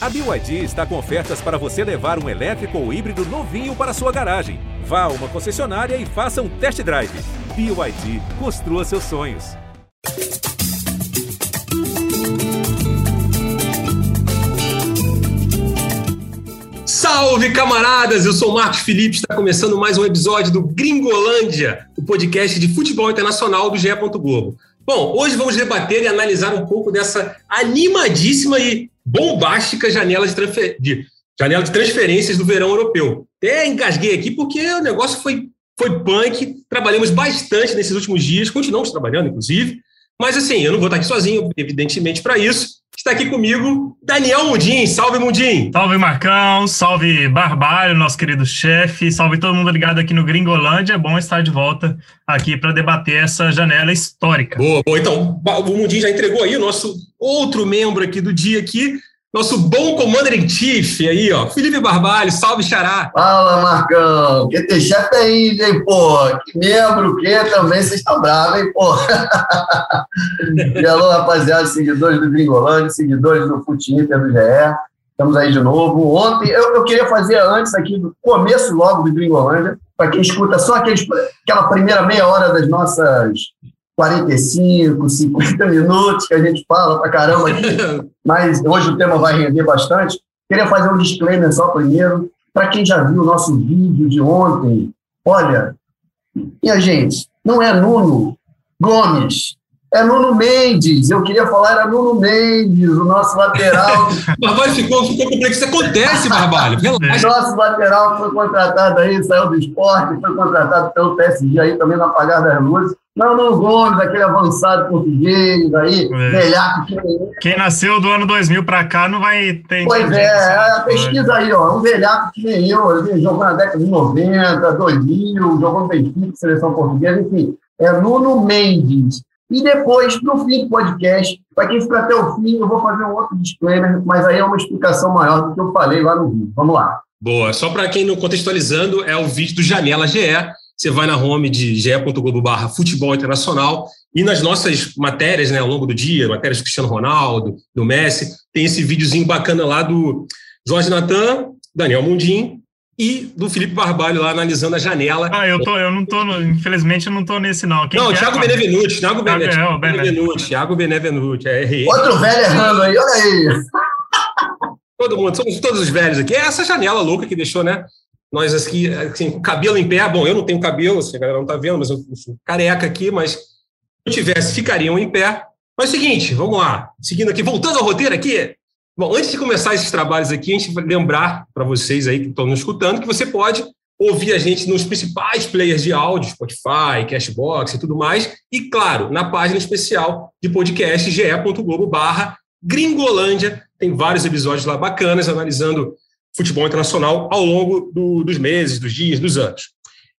A BYD está com ofertas para você levar um elétrico ou híbrido novinho para sua garagem. Vá a uma concessionária e faça um test drive. BYD, construa seus sonhos. Salve, camaradas! Eu sou o Marcos Felipe, está começando mais um episódio do Gringolândia, o podcast de futebol internacional do GE. Globo. Bom, hoje vamos debater e analisar um pouco dessa animadíssima e bombástica janela de, transfer... de, janela de transferências do verão europeu. Até engasguei aqui porque o negócio foi, foi punk, trabalhamos bastante nesses últimos dias, continuamos trabalhando, inclusive, mas assim, eu não vou estar aqui sozinho, evidentemente, para isso. Está aqui comigo Daniel Mundim. Salve, Mundim! Salve, Marcão. Salve, Barbalho, nosso querido chefe. Salve todo mundo ligado aqui no Gringolândia. É bom estar de volta aqui para debater essa janela histórica. Boa, boa. Então, o Mundim já entregou aí o nosso outro membro aqui do dia aqui, nosso bom commander in chief aí, ó, Felipe Barbalho, salve Xará. Fala, Marcão, que tem chefe aí, hein, pô, que membro, que também vocês estão bravos, hein, pô. e alô, rapaziada, seguidores do Gringolândia, seguidores do Fute Inter do GE, estamos aí de novo. Ontem, eu, eu queria fazer antes aqui, do começo logo do Gringolândia, para quem escuta só aqueles, aquela primeira meia hora das nossas 45, 50 minutos que a gente fala pra caramba aqui, mas hoje o tema vai render bastante. Queria fazer um disclaimer só primeiro, para quem já viu o nosso vídeo de ontem. Olha, minha gente, não é Nuno Gomes, é Nuno Mendes. Eu queria falar, era Nuno Mendes, o nosso lateral. Barbalho ficou, ficou complexo. Isso acontece, Barbalho. O nosso lateral foi contratado aí, saiu do esporte, foi contratado pelo PSG aí também no apagar das luzes. Não, não Gomes, aquele avançado português aí, é. velhaco. Que... Quem nasceu do ano 2000 para cá não vai ter... Pois é, é, a pesquisa aí, ó, um velhaco que nem eu, ele jogou na década de 90, 2000, jogou no Benfica, seleção portuguesa, enfim, é Nuno Mendes. E depois, no fim do podcast, para quem ficar até o fim, eu vou fazer um outro disclaimer, mas aí é uma explicação maior do que eu falei lá no vídeo. Vamos lá. Boa, só para quem não contextualizando, é o vídeo do Janela GE, você vai na home de ge.globo barra futebol internacional e nas nossas matérias, né, ao longo do dia, matérias do Cristiano Ronaldo, do Messi, tem esse videozinho bacana lá do Jorge Natan, Daniel Mundim e do Felipe Barbalho lá analisando a janela. Ah, eu, tô, eu não tô, no, infelizmente eu não tô nesse não. Quem não, Thiago Benevenuti, Thiago Benevenuti, é, Benevenuti, Thiago Benevenuti, é, errei. Outro velho errando aí, olha aí. Todo mundo, somos todos os velhos aqui. É essa janela louca que deixou, né? Nós aqui, assim, com cabelo em pé, bom, eu não tenho cabelo, a galera não está vendo, mas eu sou careca aqui, mas se eu tivesse, ficariam em pé. Mas é o seguinte, vamos lá, seguindo aqui, voltando ao roteiro aqui, bom, antes de começar esses trabalhos aqui, a gente vai lembrar para vocês aí que estão nos escutando, que você pode ouvir a gente nos principais players de áudio, Spotify, Cashbox e tudo mais, e claro, na página especial de podcast ge.globo barra Gringolândia, tem vários episódios lá bacanas, analisando futebol internacional ao longo do, dos meses, dos dias, dos anos.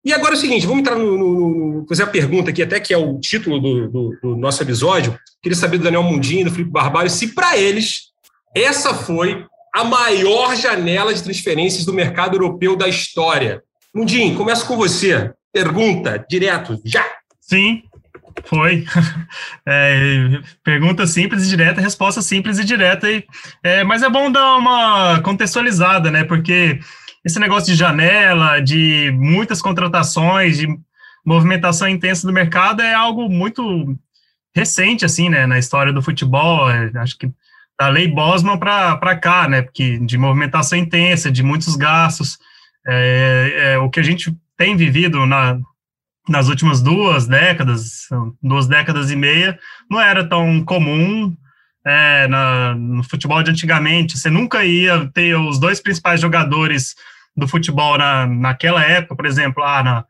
E agora é o seguinte, vamos entrar no, no, no fazer a pergunta aqui, até que é o título do, do, do nosso episódio. Queria saber do Daniel Mundinho, do Felipe Barbalho, se para eles essa foi a maior janela de transferências do mercado europeu da história. Mundinho, começa com você. Pergunta, direto, já. Sim, foi. É, pergunta simples e direta, resposta simples e direta. E, é, mas é bom dar uma contextualizada, né? Porque esse negócio de janela, de muitas contratações, de movimentação intensa do mercado é algo muito recente, assim, né? Na história do futebol. É, acho que da lei Bosman para cá, né? Porque de movimentação intensa, de muitos gastos. É, é, o que a gente tem vivido na, nas últimas duas décadas, duas décadas e meia, não era tão comum é, na, no futebol de antigamente. Você nunca ia ter os dois principais jogadores do futebol na, naquela época, por exemplo, ah, na,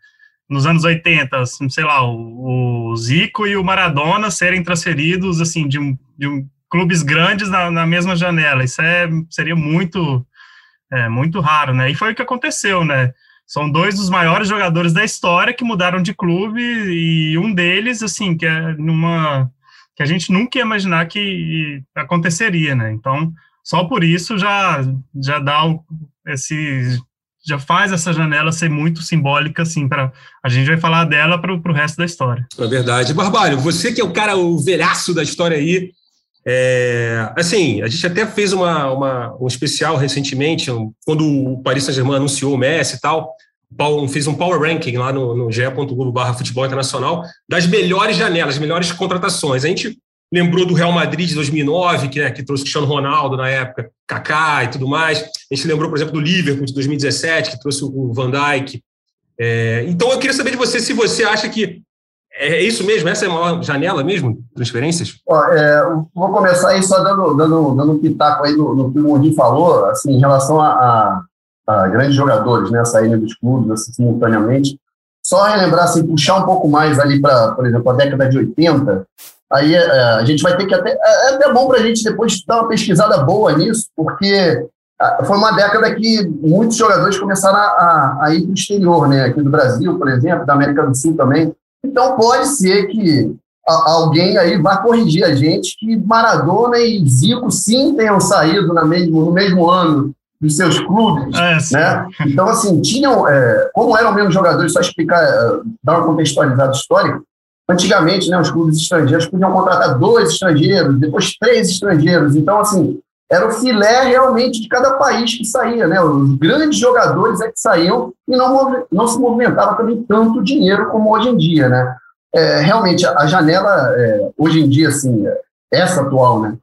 nos anos 80, sei lá, o, o, Zico e o Maradona serem transferidos assim de, de um, clubes grandes na, na mesma janela. Isso é, seria muito, é, muito raro, né? E foi o que aconteceu, né? São dois dos maiores jogadores da história que mudaram de clube e um deles, assim, que é numa que a gente nunca ia imaginar que aconteceria, né? Então, só por isso já já dá o, esse já faz essa janela ser muito simbólica, assim, para a gente vai falar dela para o resto da história. É verdade. Barbalho, você que é o cara, o velhaço da história aí, É, assim, a gente até fez uma, uma, um especial recentemente, um, quando o Paris Saint-Germain anunciou o Messi e tal, fez um power ranking lá no, no ge.globo futebol internacional das melhores janelas, melhores contratações. A gente lembrou do Real Madrid de 2009, que, né, que trouxe Cristiano Ronaldo na época, Kaká e tudo mais. A gente lembrou, por exemplo, do Liverpool de 2017, que trouxe o Van Dijk. É, então, eu queria saber de você se você acha que é isso mesmo? Essa é a maior janela mesmo? Transferências? Ó, é, vou começar aí só dando, dando, dando um pitaco aí no, no que o Mondinho falou, assim, em relação a, a, a, grandes jogadores, né, saindo dos clubes assim, simultaneamente. Só relembrar, assim, puxar um pouco mais ali para, por exemplo, a década de 80, aí é, a gente vai ter que até. É, é até bom para a gente depois dar uma pesquisada boa nisso, porque foi uma década que muitos jogadores começaram a, a, a ir para o exterior, né? Aqui do Brasil, por exemplo, da América do Sul também. Então, pode ser que alguém aí vá corrigir a gente que Maradona e Zico sim tenham saído na mesmo, no mesmo ano dos seus clubes, é, né? Então, assim, tinham, é, como eram mesmo jogadores, só explicar, é, dar uma contextualizada histórica, antigamente, né, os clubes estrangeiros podiam contratar dois estrangeiros, depois três estrangeiros, então, assim, era o filé realmente de cada país que saía, né? Os grandes jogadores é que saíam e não, não se movimentava também tanto dinheiro como hoje em dia, né? É, realmente, a janela, é, hoje em dia, assim, essa atual, né?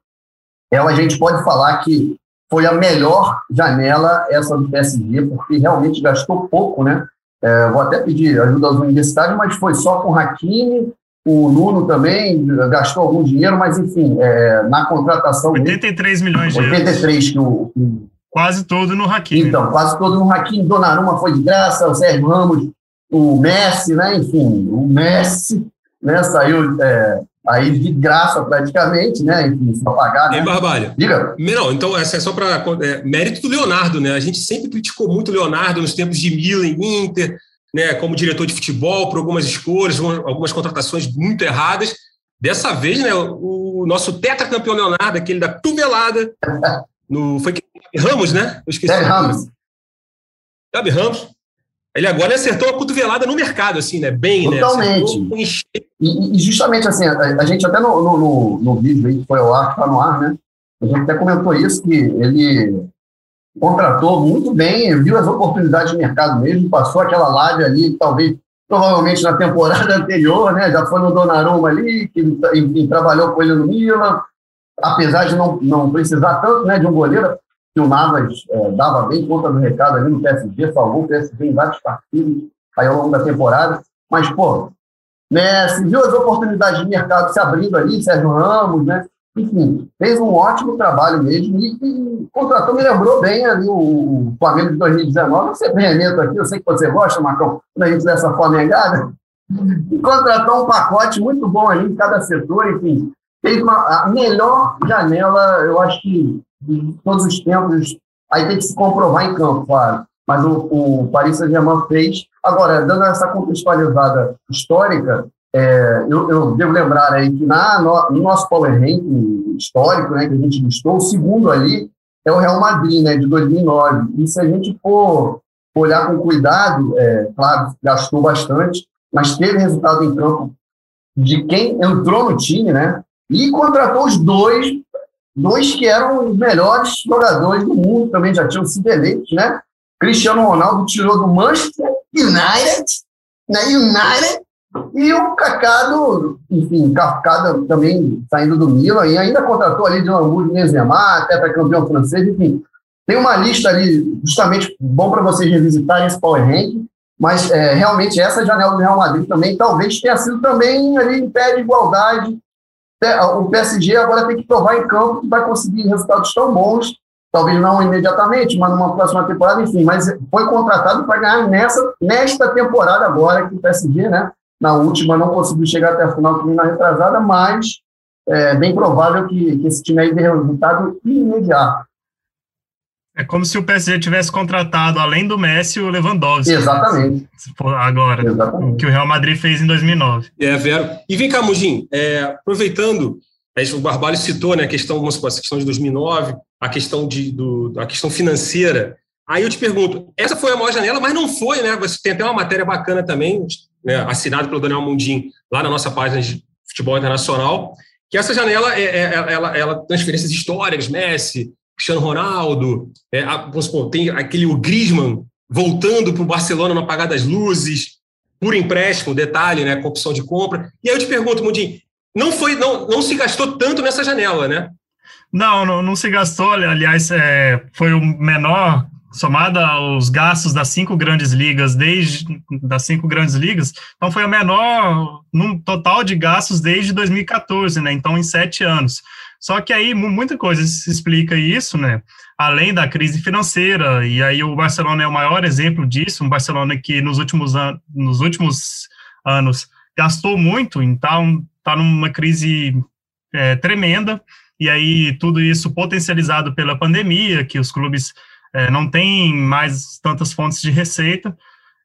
Ela a gente pode falar que foi a melhor janela essa do PSG, porque realmente gastou pouco, né? É, vou até pedir ajuda aos universitários, mas foi só com Hakimi, o Nuno também gastou algum dinheiro, mas enfim, é, na contratação. 83 milhões de 83 que o, que... Quase todo no Hakimi. Então, quase todo no Hakimi. Donnarumma foi de graça, o Sérgio Ramos, o Messi, né? Enfim, o Messi né, saiu é, aí de graça praticamente, né? Enfim, só pagar. Né? Em Barbalho. Diga. Não, então, essa é só para. É, mérito do Leonardo, né? A gente sempre criticou muito o Leonardo nos tempos de Milan, Inter né, como diretor de futebol, por algumas escolhas, algumas contratações muito erradas. Dessa vez, né, o nosso tetracampeão Leonardo, aquele da tuvelada, no, foi Ramos, né? Eu esqueci. É, Ramos. Gabi Ramos. Ele agora acertou a cotovelada no mercado, assim, né? Bem, Totalmente. né? Totalmente. E, e, justamente assim, a, a, gente até no, no, no, no vídeo aí que foi ao ar, que tá no ar, né? A gente até comentou isso, que ele contratou muito bem, viu as oportunidades de mercado mesmo, passou aquela live ali, talvez, provavelmente na temporada anterior, né? Já foi no Donnarumma ali, que trabalhou com ele no Milan, apesar de não, não precisar tanto né, de um goleiro, que o Navas é, dava bem conta do recado ali no PSG, salvou o PSG em vários partidos aí ao longo da temporada, mas, pô, né, se viu as oportunidades de mercado se abrindo ali, Sérgio Ramos, né? Enfim, fez um ótimo trabalho mesmo e, e contratou, me lembrou bem ali o, o Flamengo de 2019. Você remeta aqui, eu sei que você gosta, Marcão, quando a gente dessa Flamengada. E contratou um pacote muito bom ali em cada setor, enfim. Fez uma, a melhor janela, eu acho que de todos os tempos. Aí tem que se comprovar em campo, claro. Mas o, o Paris Saint-Germain fez. Agora, dando essa contextualizada histórica, é, eu, eu, devo lembrar aí que na, no, no, nosso Power Ranking histórico, né, que a gente listou, o segundo ali é o Real Madrid, né, de 2009. E se a gente for olhar com cuidado, é, claro, gastou bastante, mas teve resultado em campo de quem entrou no time, né, e contratou os dois, dois que eram os melhores jogadores do mundo, também já tinham sido eleitos, né? Cristiano Ronaldo tirou do Manchester United, né, United, e o Cacado, enfim, Cacado também saindo do Milan, e ainda contratou ali de Hamburgo Benzema, até para campeão francês, enfim. Tem uma lista ali, justamente bom para vocês revisitarem esse Power Rank, mas é, realmente essa janela do Real Madrid também talvez tenha sido também ali em pé de igualdade. É, o PSG agora tem que provar em campo que vai conseguir resultados tão bons, talvez não imediatamente, mas numa próxima temporada, enfim, mas foi contratado para ganhar nessa, nesta temporada agora que o PSG, né, na última não conseguiu chegar até a final, que na retrasada, mas é bem provável que, que esse time aí dê resultado imediato. É como se o PSG tivesse contratado, além do Messi, o Lewandowski. Exatamente. Agora, Exatamente. o que o Real Madrid fez em 2009. É, Vero. E vem cá, Mugim, é, aproveitando, o Barbalho citou né, a questão, a questão de 2009, a questão, de, do, a questão financeira. Aí eu te pergunto, essa foi a maior janela, mas não foi, né? Você tem até uma matéria bacana também, né, assinado pelo Daniel Mundim, lá na nossa página de futebol internacional, que essa janela é, é, ela, ela transferências históricas, Messi, Cristiano Ronaldo, é, a, supor, tem aquele o Griezmann voltando para o Barcelona no apagar das luzes, por empréstimo, detalhe, né, com opção de compra. E aí eu te pergunto, Mundinho, não foi, não, não se gastou tanto nessa janela, né? Não, não, não se gastou. Aliás, é, foi o menor somada aos gastos das cinco grandes ligas desde das cinco grandes ligas, então foi o menor num total de gastos desde 2014, né? Então em sete anos. Só que aí muita coisa se explica isso, né? Além da crise financeira e aí o Barcelona é o maior exemplo disso, um Barcelona que nos últimos anos, nos últimos anos gastou muito, então está numa crise é, tremenda. E aí tudo isso potencializado pela pandemia, que os clubes é, não tem mais tantas fontes de receita.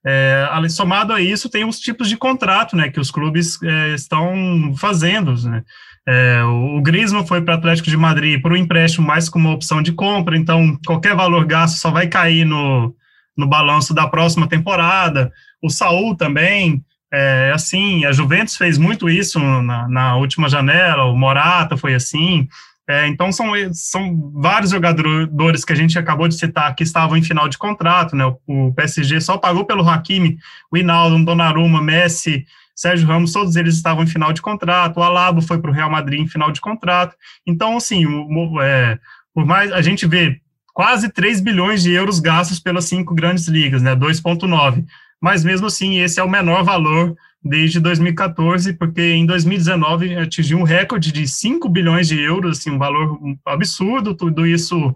É, somado a isso, tem os tipos de contrato né, que os clubes é, estão fazendo. Né? É, o Griezmann foi para o Atlético de Madrid por um empréstimo mais como uma opção de compra, então qualquer valor gasto só vai cair no, no balanço da próxima temporada. O Saul também, é, assim, a Juventus fez muito isso na, na última janela, o Morata foi assim. É, então, são, são vários jogadores que a gente acabou de citar que estavam em final de contrato, né? O, o PSG só pagou pelo Hakimi, o Hinaldo, Donnarumma, Messi, Sérgio Ramos, todos eles estavam em final de contrato, o Alaba foi para o Real Madrid em final de contrato. Então, assim, o, é, por mais a gente vê quase 3 bilhões de euros gastos pelas cinco grandes ligas, né? 2,9. Mas mesmo assim, esse é o menor valor desde 2014, porque em 2019 atingiu um recorde de 5 bilhões de euros, assim, um valor absurdo, tudo isso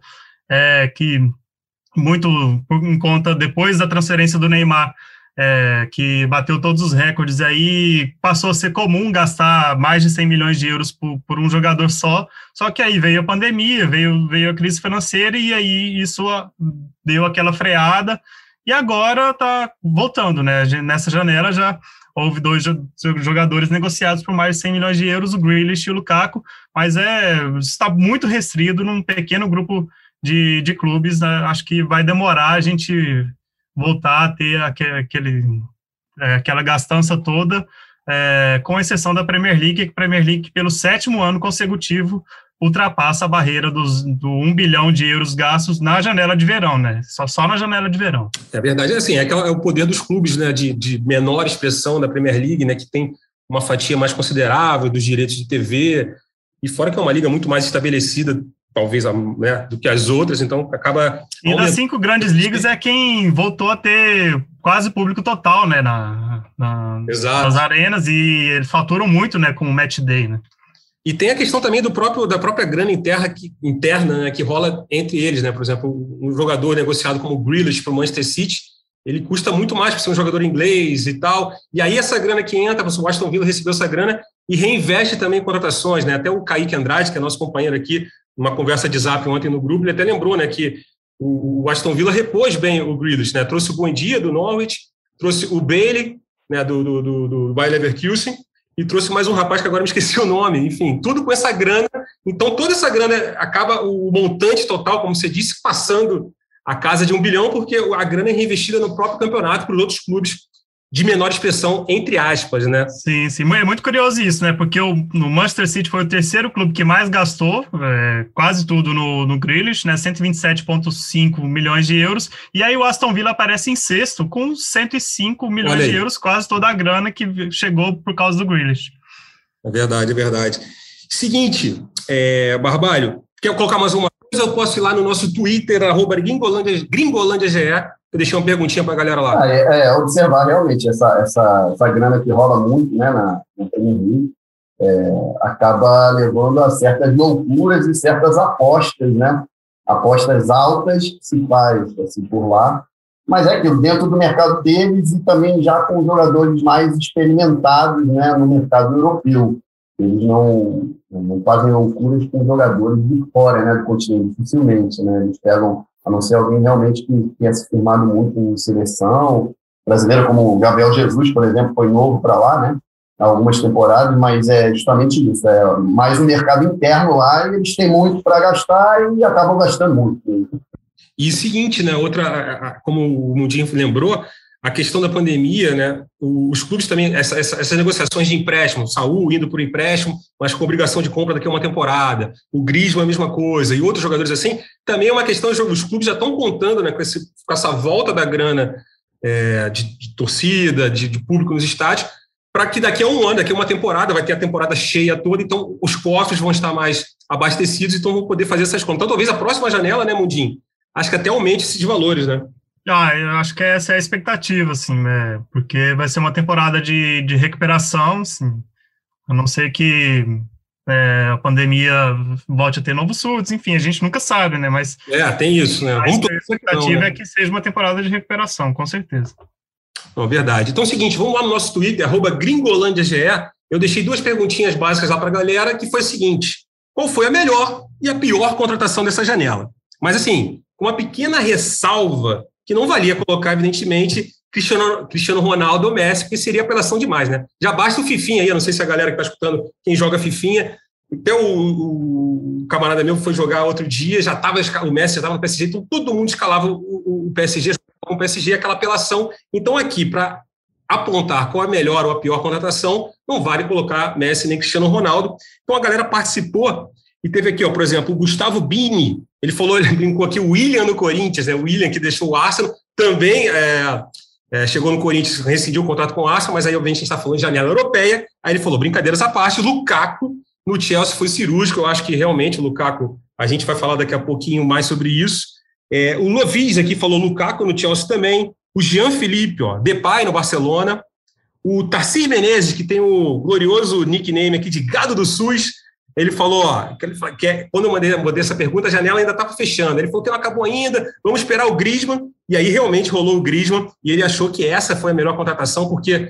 é, que muito em conta depois da transferência do Neymar, é, que bateu todos os recordes, aí passou a ser comum gastar mais de 100 milhões de euros por, por um jogador só, só que aí veio a pandemia, veio, veio a crise financeira, e aí isso deu aquela freada, e agora está voltando, né? Nessa janela já houve dois jogadores negociados por mais de 100 milhões de euros, o Grealish e o Lukaku, mas é, está muito restrito num pequeno grupo de, de clubes, né? acho que vai demorar a gente voltar a ter aquele, é, aquela gastança toda, é, com exceção da Premier League, que a Premier League, pelo sétimo ano consecutivo, ultrapassa a barreira dos, do 1 bilhão de euros gastos na janela de verão, né? Só, só na janela de verão. É verdade, é assim, é, é o poder dos clubes né, de, de menor expressão da Premier League, né, que tem uma fatia mais considerável dos direitos de TV, e fora que é uma liga muito mais estabelecida, talvez, né, do que as outras, então acaba... E das cinco grandes ligas é quem voltou a ter quase público total, né, na, na nas arenas, e eles faturam muito, né, com o Match Day, né? E tem a questão também do próprio, da própria grana interna que, interna, né, que rola entre eles. Né? Por exemplo, um jogador negociado como Grealish para o Manchester City, ele custa muito mais para ser um jogador inglês e tal. E aí essa grana que entra, o Aston Villa recebeu essa grana e reinveste também em contratações. Né? Até o Kaique Andrade, que é nosso companheiro aqui, numa conversa de zap ontem no grupo, ele até lembrou né, que o, Aston Villa repôs bem o Grealish. Né? Trouxe o Bom Dia do Norwich, trouxe o Bailey né, do, do, do, do Bayer Leverkusen, e trouxe mais um rapaz que agora me esqueci o nome. Enfim, tudo com essa grana. Então, toda essa grana acaba o montante total, como você disse, passando a casa de um bilhão, porque a grana é reinvestida no próprio campeonato para os outros clubes de menor expressão, entre aspas, né? Sim, sim. É muito curioso isso, né? Porque o, no Manchester City foi o terceiro clube que mais gastou, é, quase tudo no, no Grealish, né? 127,5 milhões de euros. E aí o Aston Villa aparece em sexto, com 105 milhões de euros, quase toda a grana que chegou por causa do Grealish. É verdade, é verdade. Seguinte, é, Barbalho, quer colocar mais uma coisa? Eu posso ir lá no nosso Twitter, arroba gringolândia, gringolândia.ge, eu deixei uma perguntinha para a galera lá. Ah, é, é, observar realmente essa, essa, essa grana que rola muito né, na, na é, acaba levando a certas loucuras e certas apostas, né? Apostas altas que se faz assim, por lá, mas é aquilo, dentro do mercado deles e também já com jogadores mais experimentados né, no mercado europeu. Eles não, não fazem loucuras com jogadores de fora né, do continente, dificilmente. Né? Eles pegam a não ser alguém realmente que tenha se firmado muito em seleção brasileira, como o Gabriel Jesus, por exemplo, foi novo para lá, né? Algumas temporadas, mas é justamente isso. É mais o mercado interno lá eles têm muito para gastar e acabam gastando muito. E o seguinte, né? Outra, como o Mundinho lembrou, a questão da pandemia, né, os clubes também, essa, essa, essas negociações de empréstimo, Saúl indo por empréstimo, mas com obrigação de compra daqui a uma temporada, o Griezmann a mesma coisa, e outros jogadores assim, também é uma questão, os clubes já estão contando né, com, esse, com essa volta da grana é, de, de, torcida, de, de público nos estádios, para que daqui a um ano, daqui a uma temporada, vai ter a temporada cheia toda, então os cofres vão estar mais abastecidos, então vão poder fazer essas compras. Então talvez a próxima janela, né, Mundinho, acho que até aumente esses valores, né? Ah, eu acho que essa é a expectativa, assim, né? Porque vai ser uma temporada de, de recuperação, assim, a não ser que é, a pandemia volte a ter novos surtos, enfim, a gente nunca sabe, né? Mas é, tem isso, né? a expectativa não, né? é que seja uma temporada de recuperação, com certeza. Não, verdade. Então é o seguinte, vamos lá no nosso Twitter, arroba gringolândiage. Eu deixei duas perguntinhas básicas lá para a galera, que foi o seguinte: qual foi a melhor e a pior contratação dessa janela? Mas assim, com uma pequena ressalva que não valia colocar, evidentemente, Cristiano, Cristiano Ronaldo ou Messi, porque seria apelação demais, né? Já basta o Fifinha aí, eu não sei se a galera que está escutando, quem joga Fifinha, até o, o, camarada meu foi jogar outro dia, já estava o Messi já estava no PSG, então todo mundo escalava o, o PSG com o PSG, aquela apelação. Então, aqui, para apontar qual é a melhor ou a pior contratação, não vale colocar Messi nem Cristiano Ronaldo. Então, a galera participou e teve aqui, ó, por exemplo, o Gustavo Bini, ele falou, ele brincou aqui, o William no Corinthians, né? o William que deixou o Arsenal, também é, é, chegou no Corinthians, rescindiu o contrato com o Arsenal, mas aí obviamente a gente está falando de janela europeia, aí ele falou, brincadeiras à parte, Lukaku no Chelsea foi cirúrgico, eu acho que realmente o Lukaku, a gente vai falar daqui a pouquinho mais sobre isso, é, o Lovis aqui falou Lukaku no Chelsea também, o Jean Felipe, ó, Depay no Barcelona, o Tarcísio Menezes, que tem o glorioso nickname aqui de Gado do SUS, ele falou, ó, que ele, que é, quando eu mandei, mandei, essa pergunta, a janela ainda estava fechando. Ele falou que não acabou ainda, vamos esperar o Griezmann. E aí realmente rolou o Griezmann, e ele achou que essa foi a melhor contratação, porque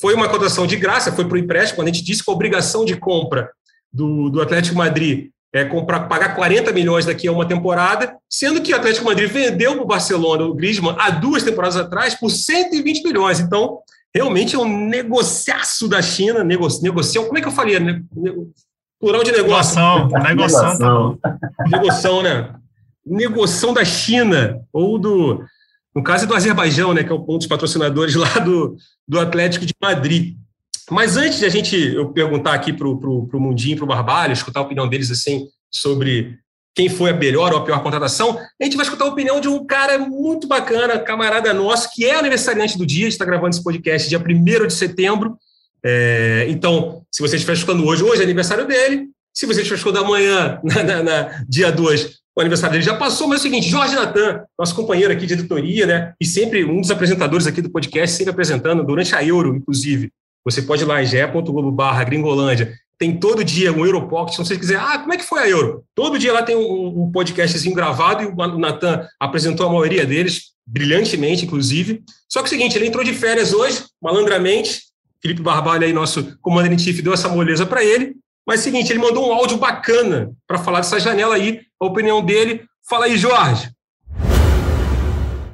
foi uma contratação de graça, foi para o empréstimo, quando a gente disse que a obrigação de compra do, do Atlético Madrid é comprar, pagar 40 milhões daqui a uma temporada, sendo que o Atlético Madrid vendeu para o Barcelona o Griezmann há duas temporadas atrás por 120 milhões. Então, realmente é um negociaço da China, nego, como é que eu falei? Plural de negócio. Negociação, negociação. né? Negociação da China, ou do, no caso é do Azerbaijão, né, que é um dos patrocinadores lá do, do Atlético de Madrid. Mas antes de a gente eu perguntar aqui para o Mundinho, para o Barbalho, escutar a opinião deles assim sobre quem foi a melhor ou a pior contratação, a gente vai escutar a opinião de um cara muito bacana, camarada nosso, que é aniversariante do dia, está gravando esse podcast dia 1 de setembro. É, então, se você estiver escutando hoje, hoje é aniversário dele. Se você estiver escutando amanhã, na, na, na dia 2, o aniversário dele já passou, mas é o seguinte, Jorge Natan, nosso companheiro aqui de editoria, né, e sempre um dos apresentadores aqui do podcast, sempre apresentando, durante a Euro, inclusive, você pode ir lá em ge.globo barra gringolândia. Tem todo dia um Europocket. Se você quiser, ah, como é que foi a Euro? Todo dia lá tem um, um podcastzinho gravado e o Natan apresentou a maioria deles, brilhantemente, inclusive. Só que é o seguinte, ele entrou de férias hoje, malandramente. Felipe Barbalho aí, nosso comandante-in-chief, deu essa moleza para ele. Mas é o seguinte, ele mandou um áudio bacana para falar dessa janela aí, a opinião dele. Fala aí, Jorge.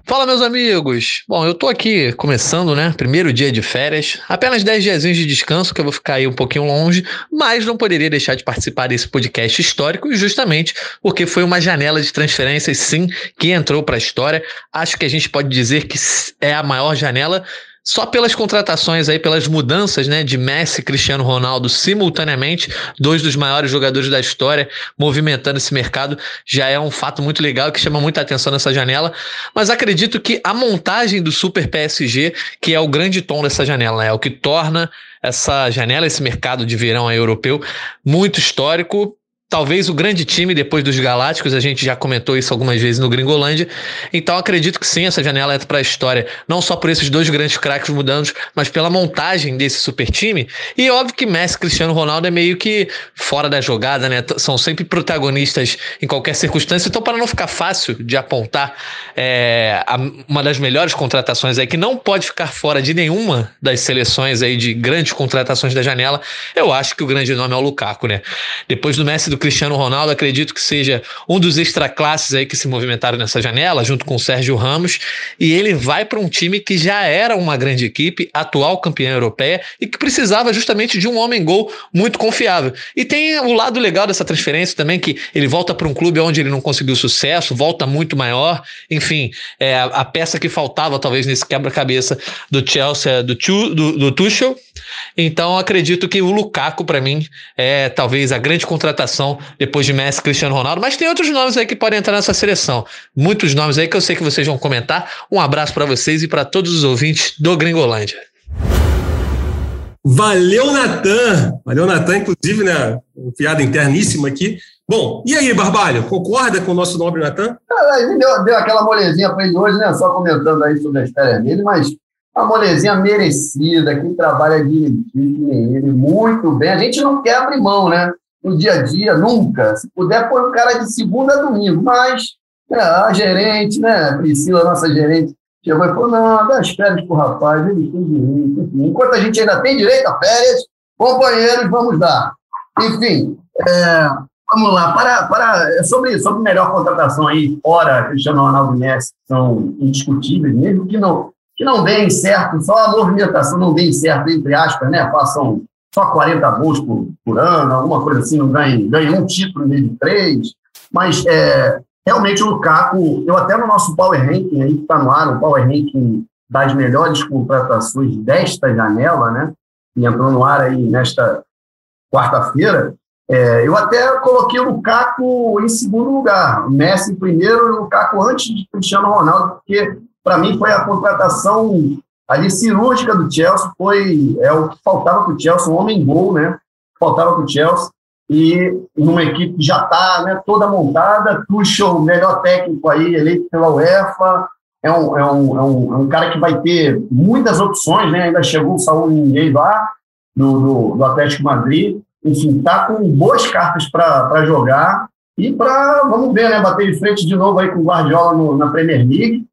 Fala, meus amigos! Bom, eu tô aqui começando, né? Primeiro dia de férias, apenas 10 dias de descanso, que eu vou ficar aí um pouquinho longe, mas não poderia deixar de participar desse podcast histórico, justamente porque foi uma janela de transferências, sim, que entrou para a história. Acho que a gente pode dizer que é a maior janela só pelas contratações aí, pelas mudanças, né, de Messi e Cristiano Ronaldo simultaneamente, dois dos maiores jogadores da história, movimentando esse mercado, já é um fato muito legal que chama muita atenção nessa janela. Mas acredito que a montagem do Super PSG, que é o grande tom dessa janela, né, é o que torna essa janela, esse mercado de verão europeu muito histórico talvez o grande time depois dos Galácticos, a gente já comentou isso algumas vezes no Gringolândia. Então acredito que sim, essa janela entra para a história, não só por esses dois grandes craques mudando, mas pela montagem desse super time. E óbvio que Messi Cristiano Ronaldo é meio que fora da jogada, né? São sempre protagonistas em qualquer circunstância. Então, para não ficar fácil de apontar é, uma das melhores contratações aí, que não pode ficar fora de nenhuma das seleções aí de grandes contratações da janela, eu acho que o grande nome é o Lukaku, né? Depois do Messi do Cristiano Ronaldo, acredito que seja um dos extra classes aí que se movimentaram nessa janela, junto com o Sérgio Ramos, e ele vai para um time que já era uma grande equipe, atual campeã europeia, e que precisava justamente de um homem-gol muito confiável. E tem o lado legal dessa transferência também, que ele volta para um clube onde ele não conseguiu sucesso, volta muito maior, enfim, é a peça que faltava talvez nesse quebra-cabeça do Chelsea, do, do, do Tuchel, então acredito que o Lukaku, para mim, é talvez a grande contratação depois de Messi e Cristiano Ronaldo. Mas tem outros nomes aí que podem entrar nessa seleção. Muitos nomes aí que eu sei que vocês vão comentar. Um abraço para vocês e para todos os ouvintes do Gringolândia. Valeu, Natan! Valeu, Natan, inclusive, né? Um piada interníssima aqui. Bom, e aí, Barbalho, concorda com o nosso nobre Natan? Ah, ele deu, deu aquela molezinha para ele hoje, né? Só comentando aí sobre a história dele, mas uma molezinha merecida, quem trabalha direitinho, ele, muito bem. A gente não quer abrir mão, né? No dia a dia, nunca. Se puder, põe um cara de segunda a domingo, mas é, a gerente, né? Priscila, nossa gerente, chegou e falou: não, dá as férias pro rapaz, ele tem direito. Enfim, enquanto a gente ainda tem direito a férias, companheiros, vamos dar. Enfim, é, vamos lá. Para, para, sobre, sobre melhor contratação aí, fora Cristiano Ronaldo e Messi, são indiscutíveis, mesmo que não que não deem certo, só a movimentação não deem certo, entre aspas, né? Façam só 40 gols por, por ano, alguma coisa assim, não ganhem, ganhem um título em vez de três. Mas é, realmente o Lukaku, eu até no nosso Power Ranking aí que está no ar, o Power Ranking das melhores contratações desta janela, né? E entrou no ar aí nesta quarta-feira. É, eu até coloquei o Lukaku em segundo lugar, o Messi em primeiro e o Lukaku antes de Cristiano Ronaldo, porque para mim foi a contratação ali cirúrgica do Chelsea, foi é o que faltava para o Chelsea, um homem-gol, né? Faltava para o Chelsea. E numa equipe que já está né, toda montada, Tuchel, melhor técnico aí, eleito pela UEFA, é um, é, um, é, um, é um cara que vai ter muitas opções, né? Ainda chegou o Saúl Ninguém lá, do, do, do Atlético Madrid. Enfim, está com boas cartas para jogar e para, vamos ver, né? Bater de frente de novo aí com o Guardiola no, na Premier League.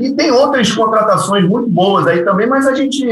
E tem outras contratações muito boas aí também, mas a gente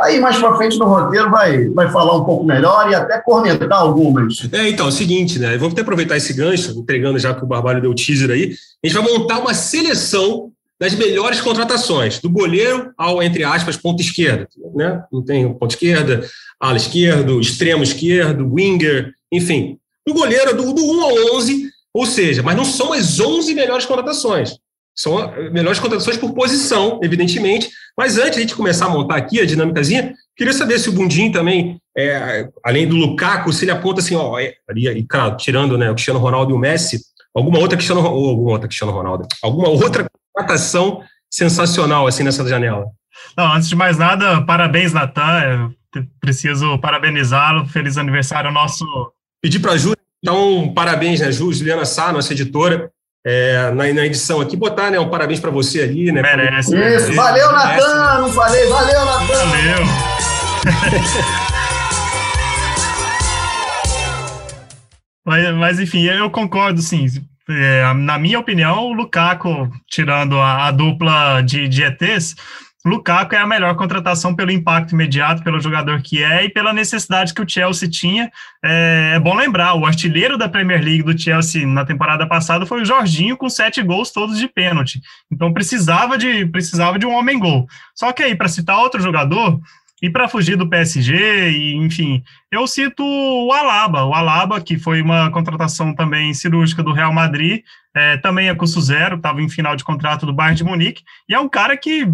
aí mais para frente no roteiro vai, vai falar um pouco melhor e até comentar algumas. É, então, é o seguinte, né? Vamos até aproveitar esse gancho, entregando já que o Barbalho deu teaser aí. A gente vai montar uma seleção das melhores contratações, do goleiro ao, entre aspas, ponto esquerda. Né? Não tem ponto esquerda, ala esquerdo, extremo esquerdo, winger, enfim. Do goleiro, do, do 1 ao 11, ou seja, mas não são as 11 melhores contratações. São melhores contratações por posição, evidentemente. Mas antes de a gente começar a montar aqui a dinâmicazinha, queria saber se o Bundim também, é, além do Lukaku, se ele aponta assim, ó, é, ali, claro, tirando né, o Cristiano Ronaldo e o Messi, alguma outra Cristiano, ou alguma outra Cristiano Ronaldo, alguma outra contratação sensacional assim nessa janela. Não, antes de mais nada, parabéns, Natan. Preciso parabenizá-lo. Feliz aniversário nosso. Pedir para a Ju, então, parabéns, né, Ju, Juliana Sá, nossa editora é, na, na, edição aqui, botar né, um parabéns para você ali, né? Merece. Isso, valeu, Natan, não falei, valeu, Natan. Valeu. mas, mas, enfim, eu concordo, sim. É, na minha opinião, o Lukaku, tirando a, a dupla de, de ETs, Lukaku é a melhor contratação pelo impacto imediato, pelo jogador que é e pela necessidade que o Chelsea tinha. É, é, bom lembrar, o artilheiro da Premier League do Chelsea na temporada passada foi o Jorginho com sete gols todos de pênalti. Então precisava de precisava de um homem gol. Só que aí para citar outro jogador e para fugir do PSG e enfim, eu cito o Alaba, o Alaba que foi uma contratação também cirúrgica do Real Madrid, é, também é custo zero, estava em final de contrato do Bayern de Munique e é um cara que